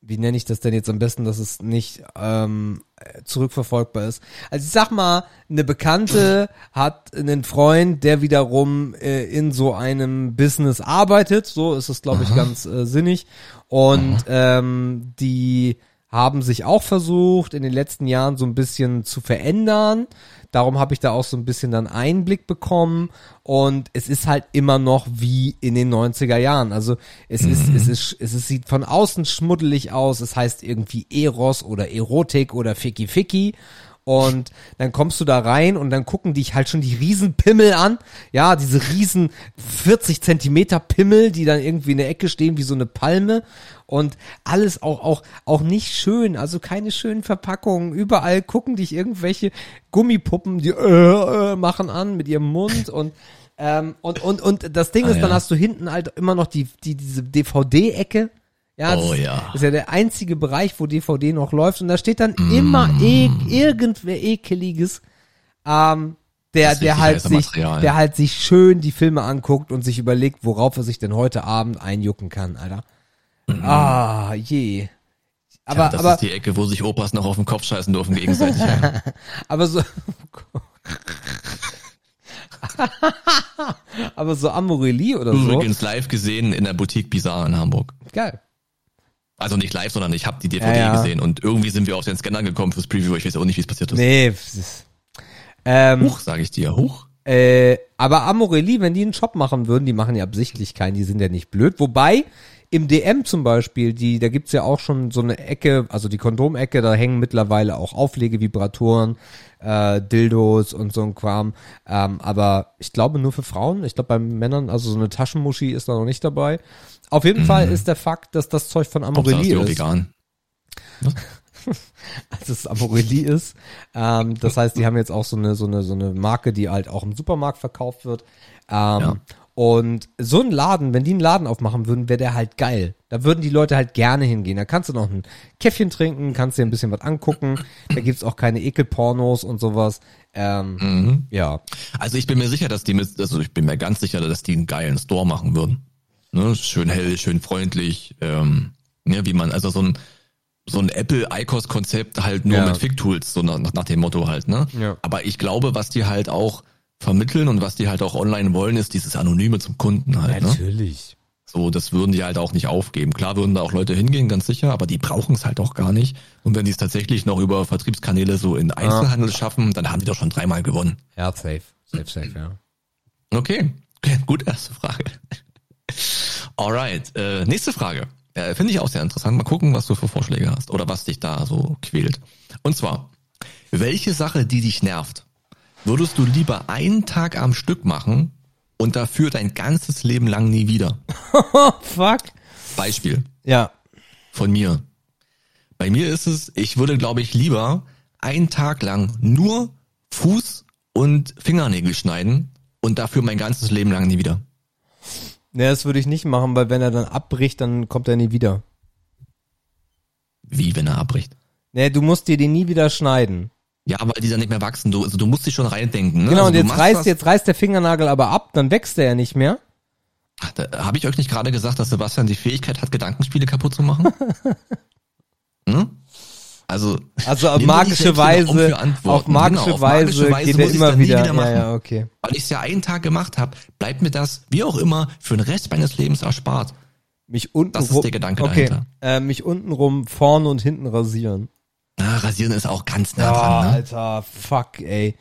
wie nenne ich das denn jetzt am besten, dass es nicht ähm, zurückverfolgbar ist. Also ich sag mal, eine Bekannte hat einen Freund, der wiederum äh, in so einem Business arbeitet, so ist es glaube ich ganz äh, sinnig und ähm, die haben sich auch versucht, in den letzten Jahren so ein bisschen zu verändern. Darum habe ich da auch so ein bisschen dann Einblick bekommen. Und es ist halt immer noch wie in den 90er Jahren. Also es ist, es ist, es ist, sieht von außen schmuddelig aus. Es heißt irgendwie Eros oder Erotik oder Ficky Ficky. Und dann kommst du da rein und dann gucken dich halt schon die Riesenpimmel an. Ja, diese riesen 40 Zentimeter Pimmel, die dann irgendwie in der Ecke stehen wie so eine Palme. Und alles auch, auch, auch nicht schön, also keine schönen Verpackungen. Überall gucken dich irgendwelche Gummipuppen, die äh, äh, machen an mit ihrem Mund und ähm, und, und, und das Ding Ah, ist, dann ja. hast du hinten halt immer noch die, die, diese DVD-Ecke. Ja, das Oh, ist, ja. ist ja der einzige Bereich, wo DVD noch läuft. Und da steht dann immer e irgendwer ekeliges, ähm, der, der halt sich, Material. der halt sich schön die Filme anguckt und sich überlegt, worauf er sich denn heute Abend einjucken kann, Alter. Ah, je. Aber, ja, das aber, ist die Ecke, wo sich Opas noch auf den Kopf scheißen dürfen gegenseitig. ja. aber so, aber so Amorelie oder so, Übrigens live gesehen in der Boutique Bizarre in Hamburg. geil. Also nicht live, sondern ich habe die DVD Ja, ja. gesehen und irgendwie sind wir auf den Scanner gekommen fürs Preview. Ich weiß auch nicht, wie es passiert ist. Nee, ist- ähm, Huch, sage ich dir. Huch. Äh, aber Amorelie, wenn die einen Shop machen würden, die machen ja absichtlich keinen, die sind ja nicht blöd. Wobei, im DM zum Beispiel, die, da gibt's ja auch schon so eine Ecke, also die Kondomecke, da hängen mittlerweile auch Auflegevibratoren, äh, Dildos und so ein Kram. Ähm, aber ich glaube nur für Frauen. Ich glaube bei Männern, also so eine Taschenmuschi ist da noch nicht dabei. Auf jeden Fall ist der Fakt, dass das Zeug von Amorelie ist vegan. als es Amorelie ist. Ähm, das heißt, die haben jetzt auch so eine, so eine, so eine Marke, die halt auch im Supermarkt verkauft wird. Ähm, Ja. Und so ein Laden, wenn die einen Laden aufmachen würden, wäre der halt geil. Da würden die Leute halt gerne hingehen. Da kannst du noch ein Käffchen trinken, kannst dir ein bisschen was angucken. Da gibt's auch keine Ekelpornos und sowas. Ähm, Mhm. Ja. Also ich bin mir sicher, dass die mit, also ich bin mir ganz sicher, dass die einen geilen Store machen würden. Ne? Schön hell, schön freundlich, ähm, ne? wie man, also so ein, so ein Apple ICOS Konzept halt nur Ja. mit Fick-Tools, so nach, nach dem Motto halt, ne? Ja. Aber ich glaube, was die halt auch vermitteln und was die halt auch online wollen, ist dieses Anonyme zum Kunden halt, ne? Natürlich. So, das würden die halt auch nicht aufgeben. Klar würden da auch Leute hingehen, ganz sicher, aber die brauchen es halt auch gar nicht. Und wenn die es tatsächlich noch über Vertriebskanäle so in Einzelhandel schaffen, dann haben die doch schon dreimal gewonnen. Ja, safe. Safe, safe, ja. Okay, okay gut, erste Frage. Alright, äh, nächste Frage. Äh, Finde ich auch sehr interessant. Mal gucken, was du für Vorschläge hast oder was dich da so quält. Und zwar, welche Sache, die dich nervt, würdest du lieber einen Tag am Stück machen und dafür dein ganzes Leben lang nie wieder? Fuck. Beispiel Ja. von mir. Bei mir ist es, ich würde, glaube ich, lieber einen Tag lang nur Fuß und Fingernägel schneiden und dafür mein ganzes Leben lang nie wieder. Ne, das würde ich nicht machen, weil wenn er dann abbricht, dann kommt er nie wieder. Wie, wenn er abbricht? Ne, du musst dir den nie wieder schneiden. Ja, aber die dann nicht mehr wachsen. Du, also du musst dich schon reindenken. Ne? Genau, also und jetzt reißt, was- jetzt reißt der Fingernagel aber ab, dann wächst er ja nicht mehr. Habe ich euch nicht gerade gesagt, dass Sebastian die Fähigkeit hat, Gedankenspiele kaputt zu machen? hm? Also, Also auf magische Weise, auf magische Genau, auf Weise magische Weise geht muss er immer wieder. wieder machen. ja, ja, okay. weil ich es ja einen Tag gemacht habe, bleibt mir das, wie auch immer, für den Rest meines Lebens erspart. Mich unten Das ist der Gedanke okay, dahinter. Äh, mich unten rum, vorne und hinten rasieren. Na, rasieren ist auch ganz nah Ja, dran. Ne? Alter, fuck, ey.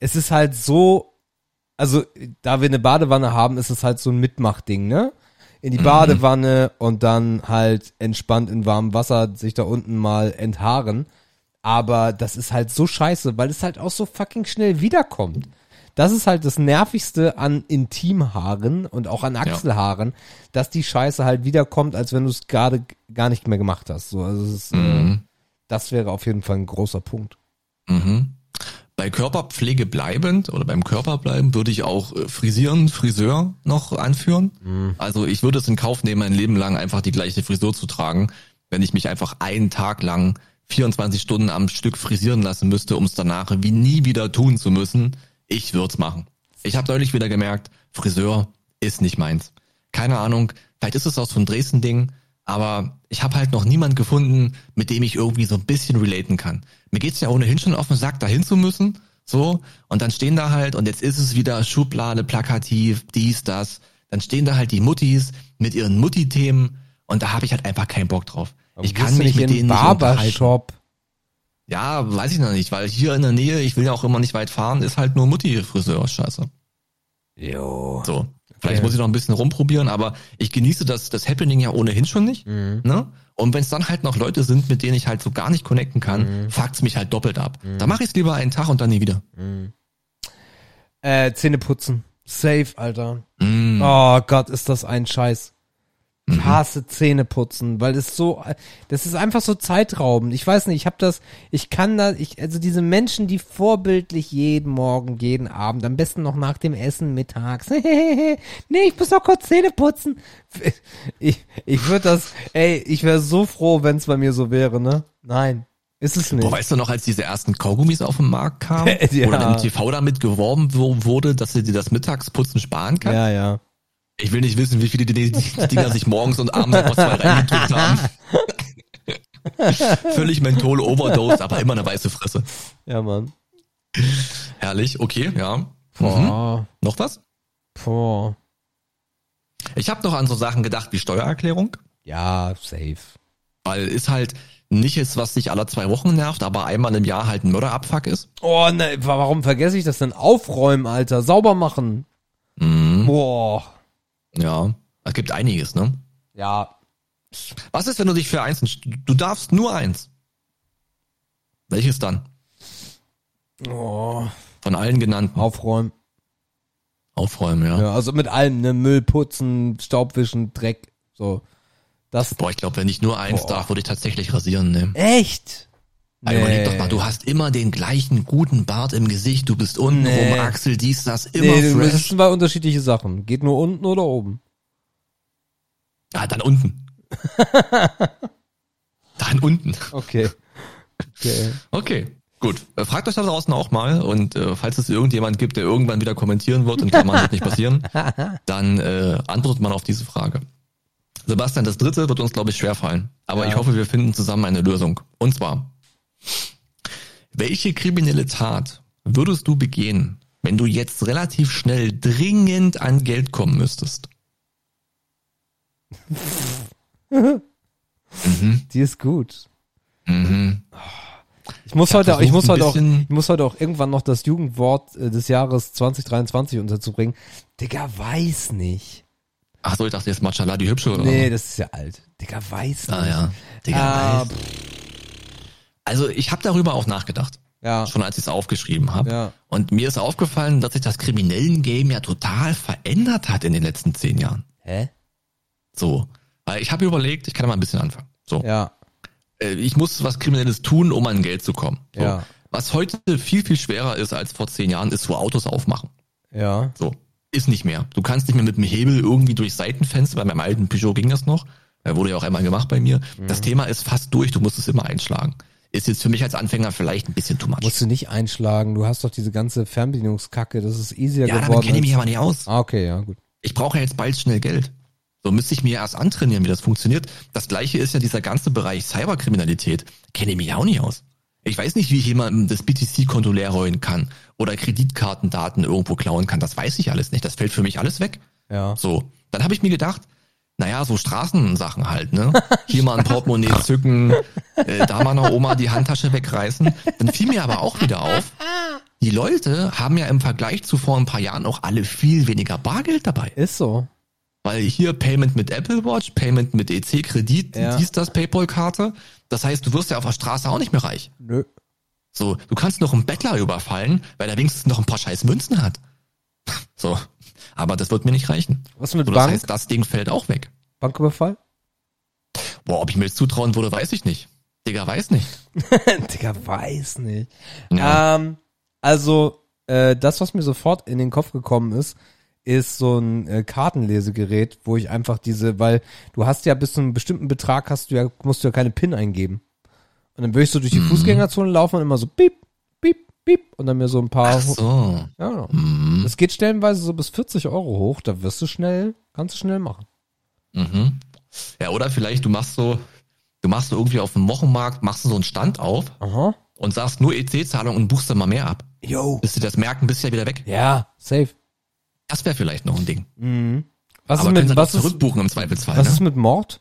Es ist halt so, also da wir eine Badewanne haben, ist es halt so ein Mitmachding, ne? In die Mhm. Badewanne und dann halt entspannt in warmem Wasser sich da unten mal enthaaren. Aber das ist halt so scheiße, weil es halt auch so fucking schnell wiederkommt. Das ist halt das Nervigste an Intimhaaren und auch an Achselhaaren, dass die Scheiße halt wiederkommt, als wenn du es gerade gar nicht mehr gemacht hast. So, also es ist, äh, Mhm. Das wäre auf jeden Fall ein großer Punkt. Mhm. Bei Körperpflege bleibend oder beim Körper bleiben würde ich auch äh, Frisieren, Friseur noch anführen. Mhm. Also ich würde es in Kauf nehmen, mein Leben lang einfach die gleiche Frisur zu tragen, wenn ich mich einfach einen Tag lang 24 Stunden am Stück frisieren lassen müsste, um es danach wie nie wieder tun zu müssen. Ich würde es machen. Ich habe deutlich wieder gemerkt, Friseur ist nicht meins. Keine Ahnung, vielleicht ist es auch so ein Dresden-Ding, aber ich habe halt noch niemand gefunden, mit dem ich irgendwie so ein bisschen relaten kann. Mir geht's ja ohnehin schon auf den Sack, dahin zu müssen, so, und dann stehen da halt, und jetzt ist es wieder Schublade, plakativ, dies, das, dann stehen da halt die Muttis mit ihren Mutti-Themen, und da habe ich halt einfach keinen Bock drauf. Warum ich kann mich mit in denen. Barbershop. Ja, weiß ich noch nicht, weil hier in der Nähe, ich will ja auch immer nicht weit fahren, ist halt nur Mutti-Friseur, scheiße. Jo. So. Vielleicht Okay. muss ich noch ein bisschen rumprobieren, aber ich genieße das, das Happening ja ohnehin schon nicht. Mhm. Ne? Und wenn es dann halt noch Leute sind, mit denen ich halt so gar nicht connecten kann, Mhm. fuckt's mich halt doppelt ab. Da mache ich es lieber einen Tag und dann nie wieder. Äh, Zähne putzen. Safe, Alter. Mm. Oh Gott, ist das ein Scheiß. Ich hasse Zähne putzen, weil es so, das ist einfach so zeitraubend. Ich weiß nicht, ich habe das, ich kann da, ich, also diese Menschen, die vorbildlich jeden Morgen, jeden Abend, am besten noch nach dem Essen mittags, nee, ich muss noch kurz Zähne putzen. Ich, ich würde das, ey, ich wäre so froh, wenn es bei mir so wäre, ne? Nein, ist es nicht. Boah, weißt du noch, als diese ersten Kaugummis auf den Markt kamen, Ja. wo dann im TV damit geworben wo- wurde, dass sie dir das Mittagsputzen sparen kann? ja, ja. Ich will nicht wissen, wie viele die, die, die Dinger sich morgens und abends noch zwei reingedrückt haben. Völlig Menthol-Overdose, aber immer eine weiße Fresse. Ja, Mann. Herrlich, okay, ja. Mhm. Boah, Noch was? boah. Ich habe noch an so Sachen gedacht wie Steuererklärung, Ja, safe. weil ist halt nicht jetzt, was dich alle zwei Wochen nervt, aber einmal im Jahr halt ein Mörderabfuck ist. Oh, ne, wa- warum vergesse ich das denn? Aufräumen, Alter. Sauber machen. Mhm. Boah. Ja, es gibt einiges, ne? Ja. Was ist, wenn du dich für eins, du darfst nur eins. Welches dann? Oh, Von allen genannten. aufräumen. Aufräumen, ja. Ja, also mit allem, ne, Müll putzen, Staubwischen, Dreck, so. Das, Boah, ich glaube, wenn ich nur eins Boah. darf, würde ich tatsächlich rasieren nehmen. echt? Nee. Überleg doch mal, du hast immer den gleichen guten Bart im Gesicht, du bist unten Nee. rum, Achsel, dies, das, immer Nee, das fresh. sind zwei unterschiedliche Sachen. Geht nur unten oder oben? Ah, dann unten. dann unten. Okay. Okay. Okay, gut. Äh, Fragt euch da draußen auch mal und äh, falls es irgendjemand gibt, der irgendwann wieder kommentieren wird, in Klammern wird nicht passieren, dann äh, antwortet man auf diese Frage. Sebastian, das dritte wird uns, glaube ich, schwerfallen. Aber Ja. ich hoffe, wir finden zusammen eine Lösung. Und zwar, welche kriminelle Tat würdest du begehen, wenn du jetzt relativ schnell dringend an Geld kommen müsstest? mhm, Die ist gut. mhm. Ich muss Ich heute, ich muss heute auch, ich muss heute auch irgendwann noch das Jugendwort äh, des Jahres 2023 unterzubringen. Digga, weiß nicht. Ach so, ich dachte jetzt Machala, die hübsche oder Nee, das ist ja alt. Digga, weiß nicht. Ah ja. Digga, Ah, weiß. Also ich habe darüber auch nachgedacht, Ja. schon als ich es aufgeschrieben habe. Ja. Und mir ist aufgefallen, dass sich das kriminellen Game ja total verändert hat in den letzten zehn Jahren. Hä? So. Weil ich habe überlegt, ich kann mal ein bisschen anfangen. So. Ja. Äh, Ich muss was Kriminelles tun, um an Geld zu kommen. So. Ja. Was heute viel, viel schwerer ist als vor zehn Jahren, ist so Autos aufmachen. Ja. So. Ist nicht mehr. Du kannst nicht mehr mit dem Hebel irgendwie durch Seitenfenster, bei meinem alten Peugeot ging das noch. Er wurde ja auch einmal gemacht bei mir. Das Mhm. Thema ist fast durch, du musst es immer einschlagen. Ist jetzt für mich als Anfänger vielleicht ein bisschen too much. Musst du nicht einschlagen. Du hast doch diese ganze Fernbedienungskacke. Das ist easier ja, damit geworden. kenne ich mich aber nicht aus. ah, okay, ja, gut. Ich brauche ja jetzt bald schnell Geld. So müsste ich mir erst antrainieren, wie das funktioniert. Das gleiche ist ja dieser ganze Bereich Cyberkriminalität. Kenne ich mich auch nicht aus. Ich weiß nicht, wie ich jemandem das BTC-Konto leer räumen kann oder Kreditkartendaten irgendwo klauen kann. Das weiß ich alles nicht. Das fällt für mich alles weg. Ja. So, dann habe ich mir gedacht, naja, so Straßensachen halt, ne? Hier mal ein Portemonnaie zücken, äh, da mal einer Oma die Handtasche wegreißen. Dann fiel mir aber auch wieder auf, die Leute haben ja im Vergleich zu vor ein paar Jahren auch alle viel weniger Bargeld dabei. Ist so. Weil hier Payment mit Apple Watch, Payment mit EC-Kredit, Ja. dies, das, Paypal-Karte. Das heißt, du wirst ja auf der Straße auch nicht mehr reich. Nö. So, du kannst noch einen Bettler überfallen, weil er wenigstens noch ein paar scheiß Münzen hat. So, aber das wird mir nicht reichen. Was mit So, das Bank? heißt, das Ding fällt auch weg. Banküberfall? Boah, ob ich mir das zutrauen würde, weiß ich nicht. Digga, weiß nicht. Digga, weiß nicht. Ja. Ähm, also, äh, das, was mir sofort in den Kopf gekommen ist, ist so ein äh, Kartenlesegerät, wo ich einfach diese, weil du hast ja bis zu einem bestimmten Betrag hast du ja, musst du ja keine PIN eingeben. Und dann würde ich so durch die Mhm. Fußgängerzone laufen und immer so piep, piep, und dann mir so ein paar. Ach so. Ja, genau. Mhm. Das geht stellenweise so bis 40 Euro hoch, da wirst du schnell, kannst du schnell machen. Mhm. Ja, oder vielleicht du machst so, du machst so irgendwie auf dem Wochenmarkt, machst du so einen Stand auf Aha. und sagst nur EC-Zahlung und buchst dann mal mehr ab. Yo. Bis sie das merken, bist du ja wieder weg. Ja, safe. Das wäre vielleicht noch ein Ding. Mhm. Was Aber ist mit, was ist, zurückbuchen im Zweifelsfall, was ne? ist mit Mord?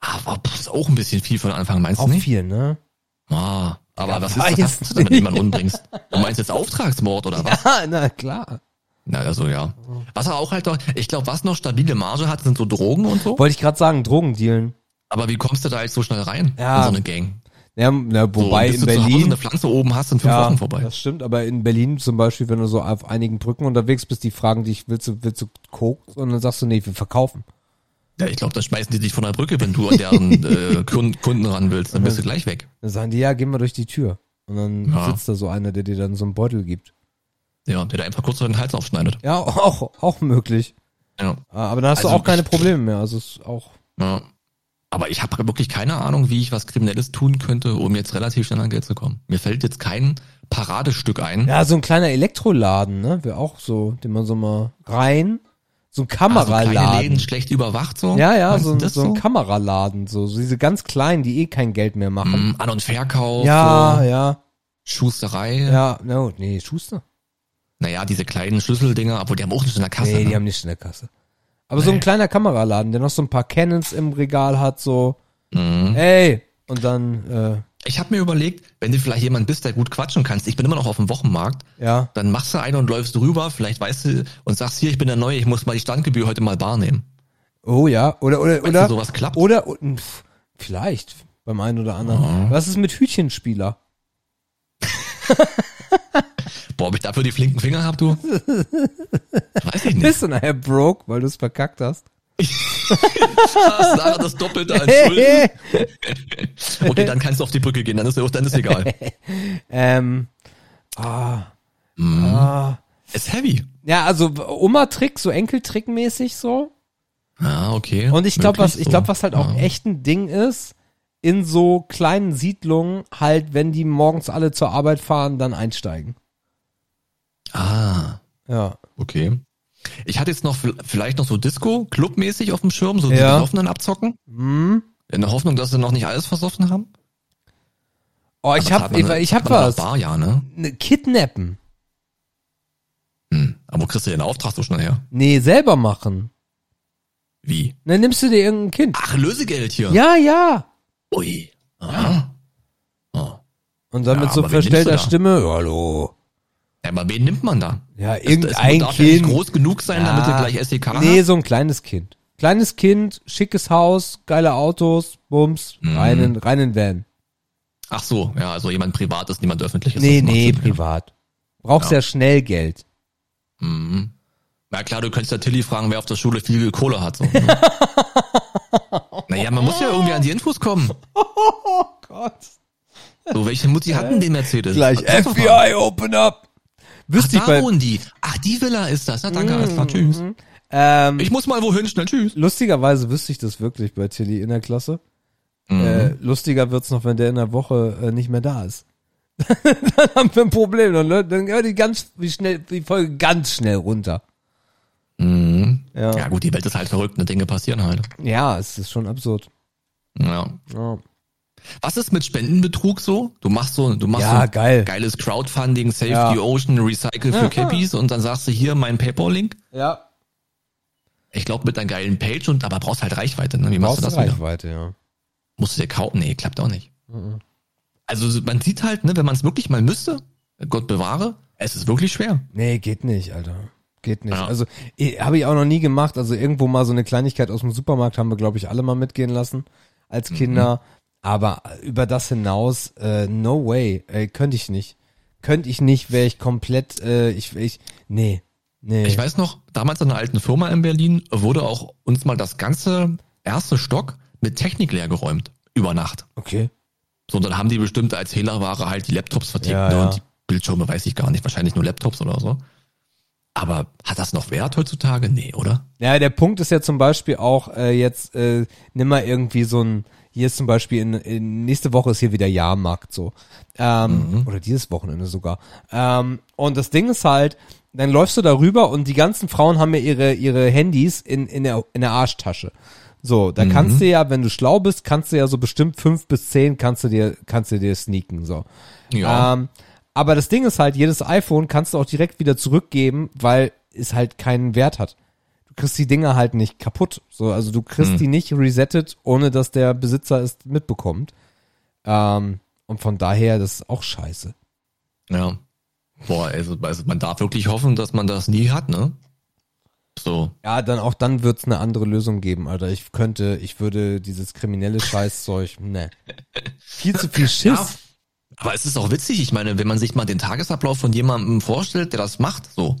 Aber pff, ist auch ein bisschen viel von Anfang, meinst Auch du nicht? viel, ne? Ah, aber Ja, was ist das, du jemanden umbringst? Du meinst jetzt Auftragsmord oder was? Ja, na klar. Na, also ja. Was aber auch halt doch, ich glaube, was noch stabile Marge hat, sind so Drogen und so. Wollte ich gerade sagen, Drogendealen. Aber wie kommst du da jetzt so schnell rein? Ja. In so eine Gang. Ja, na, So, wobei bis in du zu Hause Berlin. eine Pflanze oben hast, sind fünf Ja, Wochen vorbei. das stimmt, aber in Berlin zum Beispiel, wenn du so auf einigen Brücken unterwegs bist, die fragen dich, willst du, willst du Coke? Und dann sagst du, nee, wir verkaufen. Ja, ich glaube, da schmeißen die dich von der Brücke, wenn du an deren äh, Kunden, ran willst, dann bist du gleich weg. Dann sagen die, ja, geh mal durch die Tür. Und dann Ja. sitzt da so einer, der dir dann so einen Beutel gibt. Ja, der da einfach kurz den Hals aufschneidet. Ja, auch, auch möglich. Ja. Aber dann hast Also du auch keine Probleme mehr. Also es ist auch. ja. Aber ich habe wirklich keine Ahnung, wie ich was Kriminelles tun könnte, um jetzt relativ schnell an Geld zu kommen. Mir fällt jetzt kein Paradestück ein. Ja, so ein kleiner Elektroladen, ne? Wäre auch so, den man so mal rein. So ein Also Kameraladen. Läden schlecht überwacht so. ja, ja, so, so ein Kameraladen, so, so diese ganz kleinen, die eh kein Geld mehr machen. Mm, An- und Verkauf, Ja, so ja, Schusterei. ja, no, nee, Schuster. Naja, diese kleinen Schlüsseldinger, obwohl die haben auch nicht in der Kasse. Nee, die ne? haben nicht in der Kasse. Aber so ein Nee. kleiner Kameraladen, der noch so ein paar Canons im Regal hat, so, Mhm. ey, und dann, äh, Ich habe mir überlegt, wenn du vielleicht jemand bist, der gut quatschen kannst, ich bin immer noch auf dem Wochenmarkt, ja, dann machst du einen und läufst rüber, vielleicht weißt du und sagst hier, ich bin der Neue, ich muss mal die Standgebühr heute mal bar nehmen. Oh ja, oder oder Meinst oder du, sowas klappt? oder pff, vielleicht beim einen oder anderen. Was ist mit Hütchenspieler? Boah, ob ich dafür die flinken Finger hab, du? Weiß ich nicht. Bist du nachher broke, weil du es verkackt hast? Sarah das Doppelte an Schulden. Okay, dann kannst du auf die Brücke gehen, dann ist, dann ist egal. ähm, ah, Mhm. ah. Ist heavy. Ja, also Oma-Trick, so Enkeltrick-mäßig so. Ah, okay. Und ich glaube, was, ich glaube, was halt auch Ja. echt ein Ding ist, in so kleinen Siedlungen halt, wenn die morgens alle zur Arbeit fahren, dann einsteigen. Ah, Ja. okay. Ich hatte jetzt noch vielleicht noch so Disco, clubmäßig auf dem Schirm, so die Ja. Besoffenen abzocken. Hm? In der Hoffnung, dass sie noch nicht alles versoffen haben. Oh, ich Aber hab, ich, man- ich hab was. Bar, ja, ne? Ne, Kidnappen. Hm. Aber wo kriegst du den Auftrag so schnell her? Nee, selber machen. Wie? Dann nimmst du dir irgendein Kind. Ach, Lösegeld hier. Ja, ja. Ui. Aha. Oh. Und dann Ja, mit so verstellter? Stimme, hallo. Ja, aber wen nimmt man da? Ja, Es- es irgendein darf ja nicht Kind. groß genug sein, Ja. damit du gleich SEK Nee, so ein kleines Kind. Kleines Kind, schickes Haus, geile Autos, Bums, Mhm. reinen, reinen Van. Ach so, ja, also jemand privates, niemand öffentliches. Nee, nee, Sinn, privat. Ja. Ja. schnell Geld. Mhm. Na klar, du könntest ja Tilly fragen, wer auf der Schule viel Kohle hat. So, ne? naja, man muss ja irgendwie an die Infos kommen. Oh Gott. So, welche Mutti hatten den Mercedes? Gleich. FBI, open up. Ach, Wüsste ich da bei, wohnen die. Ach, die Villa ist das. Na danke, alles klar, tschüss. ähm, Ich muss mal wohin, schnell, tschüss. lustigerweise wüsste ich das wirklich bei Tilly in der Klasse. Mhm. Äh, lustiger wird's noch, wenn der in der Woche äh, nicht mehr da ist. dann haben wir ein Problem. Dann, dann hört die ganz, wie schnell, die Folge ganz schnell runter. Mhm. Ja. Ja gut, die Welt ist halt verrückt, ne? Dinge passieren halt. Ja, es ist schon absurd. Ja. Ja, Was ist mit Spendenbetrug so? Du machst so, du machst ja so geil. geiles Crowdfunding, Save Ja. the Ocean, Recycle für Cappies und dann sagst du hier mein PayPal-Link. Ja. Ich glaube mit einer geilen Page und aber brauchst halt Reichweite. Ne? Wie machst Brauchst du das wieder? Reichweite, ja. Musst du dir kaufen? Nee, klappt auch nicht. Mhm. Also man sieht halt, ne, wenn man es wirklich mal müsste, Gott bewahre, es ist wirklich schwer. Nee, geht nicht, Alter. Geht nicht. Ja. Also habe ich auch noch nie gemacht. Also irgendwo mal so eine Kleinigkeit aus dem Supermarkt haben wir, glaube ich, alle mal mitgehen lassen als Mhm. Aber über das hinaus, äh, no way. Äh, könnte ich nicht. Könnte ich nicht, wäre ich komplett, äh, ich, ich, nee. Nee. Ich weiß noch, damals in einer alten Firma in Berlin wurde auch uns mal das ganze erste Stock mit Technik leer geräumt. Über Nacht. Okay. So, und dann haben die bestimmt als Hehlerware halt die Laptops vertickt Ja, ne? ja. und die Bildschirme weiß ich gar nicht, wahrscheinlich nur Laptops oder so. Aber hat das noch Wert heutzutage? Nee, oder? Ja, der Punkt ist ja zum Beispiel auch äh, jetzt, äh, nimm mal irgendwie so ein, hier ist zum Beispiel in, in nächste Woche ist hier wieder Jahrmarkt so. Ähm, Oder dieses Wochenende sogar. Ähm, und das Ding ist halt, dann läufst du darüber und die ganzen Frauen haben ja ihre, ihre Handys in, in, der, in der Arschtasche. So, da kannst du ja, wenn du schlau bist, kannst du ja so bestimmt fünf bis zehn kannst du dir, kannst du dir sneaken, so. Ja. Ähm, aber das Ding ist halt, jedes iPhone kannst du auch direkt wieder zurückgeben, weil es halt keinen Wert hat. Kriegst die Dinger halt nicht kaputt. So, also du kriegst Hm. die nicht resettet, ohne dass der Besitzer es mitbekommt. Ähm, und von daher, das ist auch scheiße. Ja. Boah, also, also man darf wirklich hoffen, dass man das nie hat, ne? So. Ja, dann auch dann wird's eine andere Lösung geben, Alter. Ich könnte, ich würde dieses kriminelle Scheißzeug, ne. Viel zu viel Schiss. Ja. Aber es ist auch witzig, ich meine, wenn man sich mal den Tagesablauf von jemandem vorstellt, der das macht, so.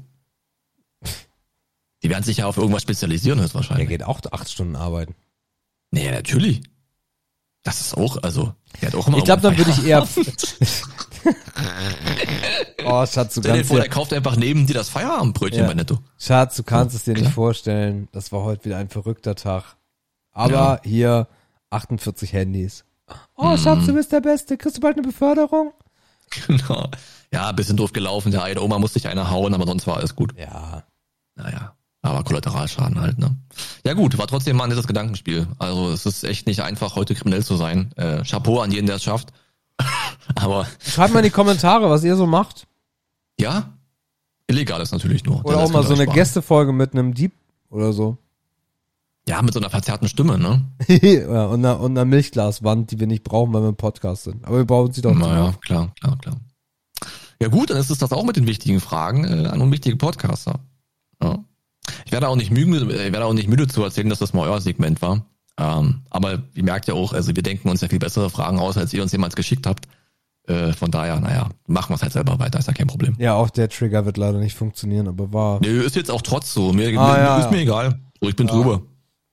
Die werden sich ja auf irgendwas spezialisieren Der höchstwahrscheinlich. geht auch acht Stunden arbeiten. Nee, natürlich. Das ist auch, also, der hat auch immer Ich glaube, dann würde ich eher. oh, Schatz, du Stell dir kannst vor, dir, der kauft einfach neben dir das Feierabendbrötchen Ja. bei Netto. Schatz, du kannst es dir nicht klar. vorstellen. Das war heute wieder ein verrückter Tag. Aber Ja. hier 48 Handys. Oh, Schatz, du bist der Beste. Kriegst du bald eine Beförderung? Genau. Ja, bisschen doof gelaufen. Der eine Oma musste sich einer hauen, aber sonst war alles gut. Ja. Naja, aber Kollateralschaden halt, ne? Ja gut, war trotzdem mal ein nettes Gedankenspiel. Also es ist echt nicht einfach, heute kriminell zu sein. Äh, Chapeau an jeden, der es schafft. aber Schreibt mal in die Kommentare, was ihr so macht. ja, illegal ist natürlich nur. Oder auch mal so eine sparen. Gästefolge mit einem Dieb oder so. Ja, mit so einer verzerrten Stimme, ne? ja, und, einer, und einer Milchglaswand, die wir nicht brauchen, weil wir im Podcast sind. Aber wir brauchen sie doch Naja, nicht. klar, klar, klar. Ja gut, dann ist es das auch mit den wichtigen Fragen äh, an unwichtige Podcaster. Ja. Ich werde auch nicht müde, ich werde auch nicht müde zu erzählen, dass das mal euer Segment war. Ähm, aber ihr merkt ja auch, also wir denken uns ja viel bessere Fragen aus, als ihr uns jemals geschickt habt. Äh, von daher, naja, machen wir es halt selber weiter, ist ja kein Problem. Ja, auch der Trigger wird leider nicht funktionieren, aber war. Nö, ist jetzt auch trotz so. Mir, Ah, mir ja, ist ja. mir egal. So, ich bin drüber.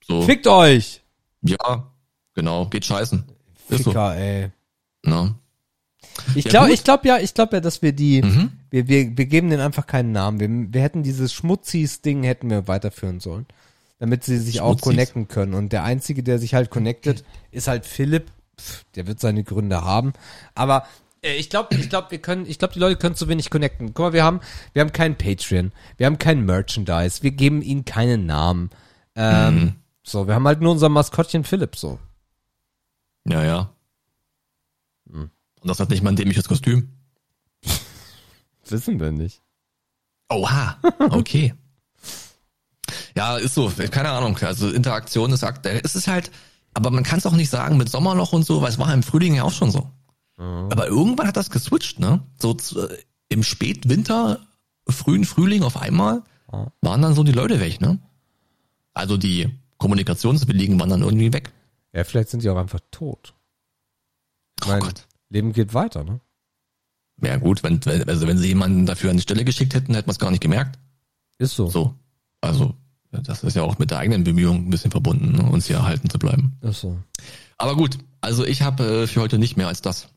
So. Fickt euch! Ja, genau, geht scheißen. Ist so. Ficker, ey. Ne? Ich glaube, ich glaube ja, ich glaube ja, dass wir die, Mhm. wir, wir, wir geben denen einfach keinen Namen. Wir, wir hätten dieses Schmutzis-Ding hätten wir weiterführen sollen. Damit sie sich auch Schmutzis. connecten können. Und der Einzige, der sich halt connectet, ist halt Philipp. Pff, der wird seine Gründe haben. Aber äh, ich glaube, ich glaube, wir können, ich glaube, die Leute können zu wenig connecten. Guck mal, wir haben, wir haben keinen Patreon, wir haben kein Merchandise, wir geben ihnen keinen Namen. Ähm, Mhm. So, wir haben halt nur unser Maskottchen Philipp so. Ja, ja. Und das hat nicht mal ein dämliches Kostüm. Wissen wir nicht. Oha, okay. ja, ist so, keine Ahnung. Also Interaktion ist aktuell. Es ist halt, aber man kann es auch nicht sagen mit Sommerloch und so, weil es war im Frühling ja auch schon so. Aber irgendwann hat das geswitcht, ne? So zu, im Spätwinter, frühen Frühling auf einmal Ja. waren dann so die Leute weg, ne? Also die Kommunikationswilligen waren dann irgendwie weg. Ja, vielleicht sind die auch einfach tot. Ich Oh mein, Gott. Leben geht weiter, ne? Ja gut, wenn, also wenn sie jemanden dafür an die Stelle geschickt hätten, hätte man es gar nicht gemerkt. Ist so. So. Also, das ist ja auch mit der eigenen Bemühung ein bisschen verbunden, ne, uns hier erhalten zu bleiben. Ist so. Aber gut, also ich habe äh, für heute nicht mehr als das.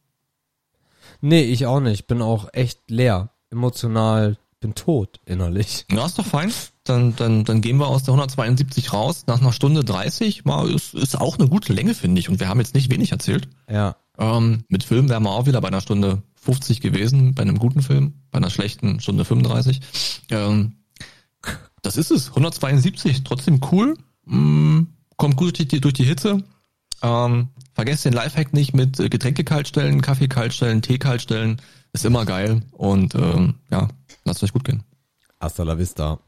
Nee, ich auch nicht. Bin auch echt leer. Emotional, bin tot innerlich. Ja, ist doch fein. Dann, dann, dann gehen wir aus der 172 raus nach einer Stunde 30. Mal ist, ist auch eine gute Länge, finde ich. Und wir haben jetzt nicht wenig erzählt. Ja. Ähm, mit Film wären wir auch wieder bei einer Stunde 50 gewesen, bei einem guten Film, bei einer schlechten Stunde 35. Ähm, das ist es, 172, trotzdem cool, mm, kommt gut durch die, durch die Hitze. Ähm, vergesst den Lifehack nicht mit Getränke kaltstellen, Kaffee kaltstellen, Tee kaltstellen, ist immer geil und ähm, ja, lasst euch gut gehen. Hasta la vista.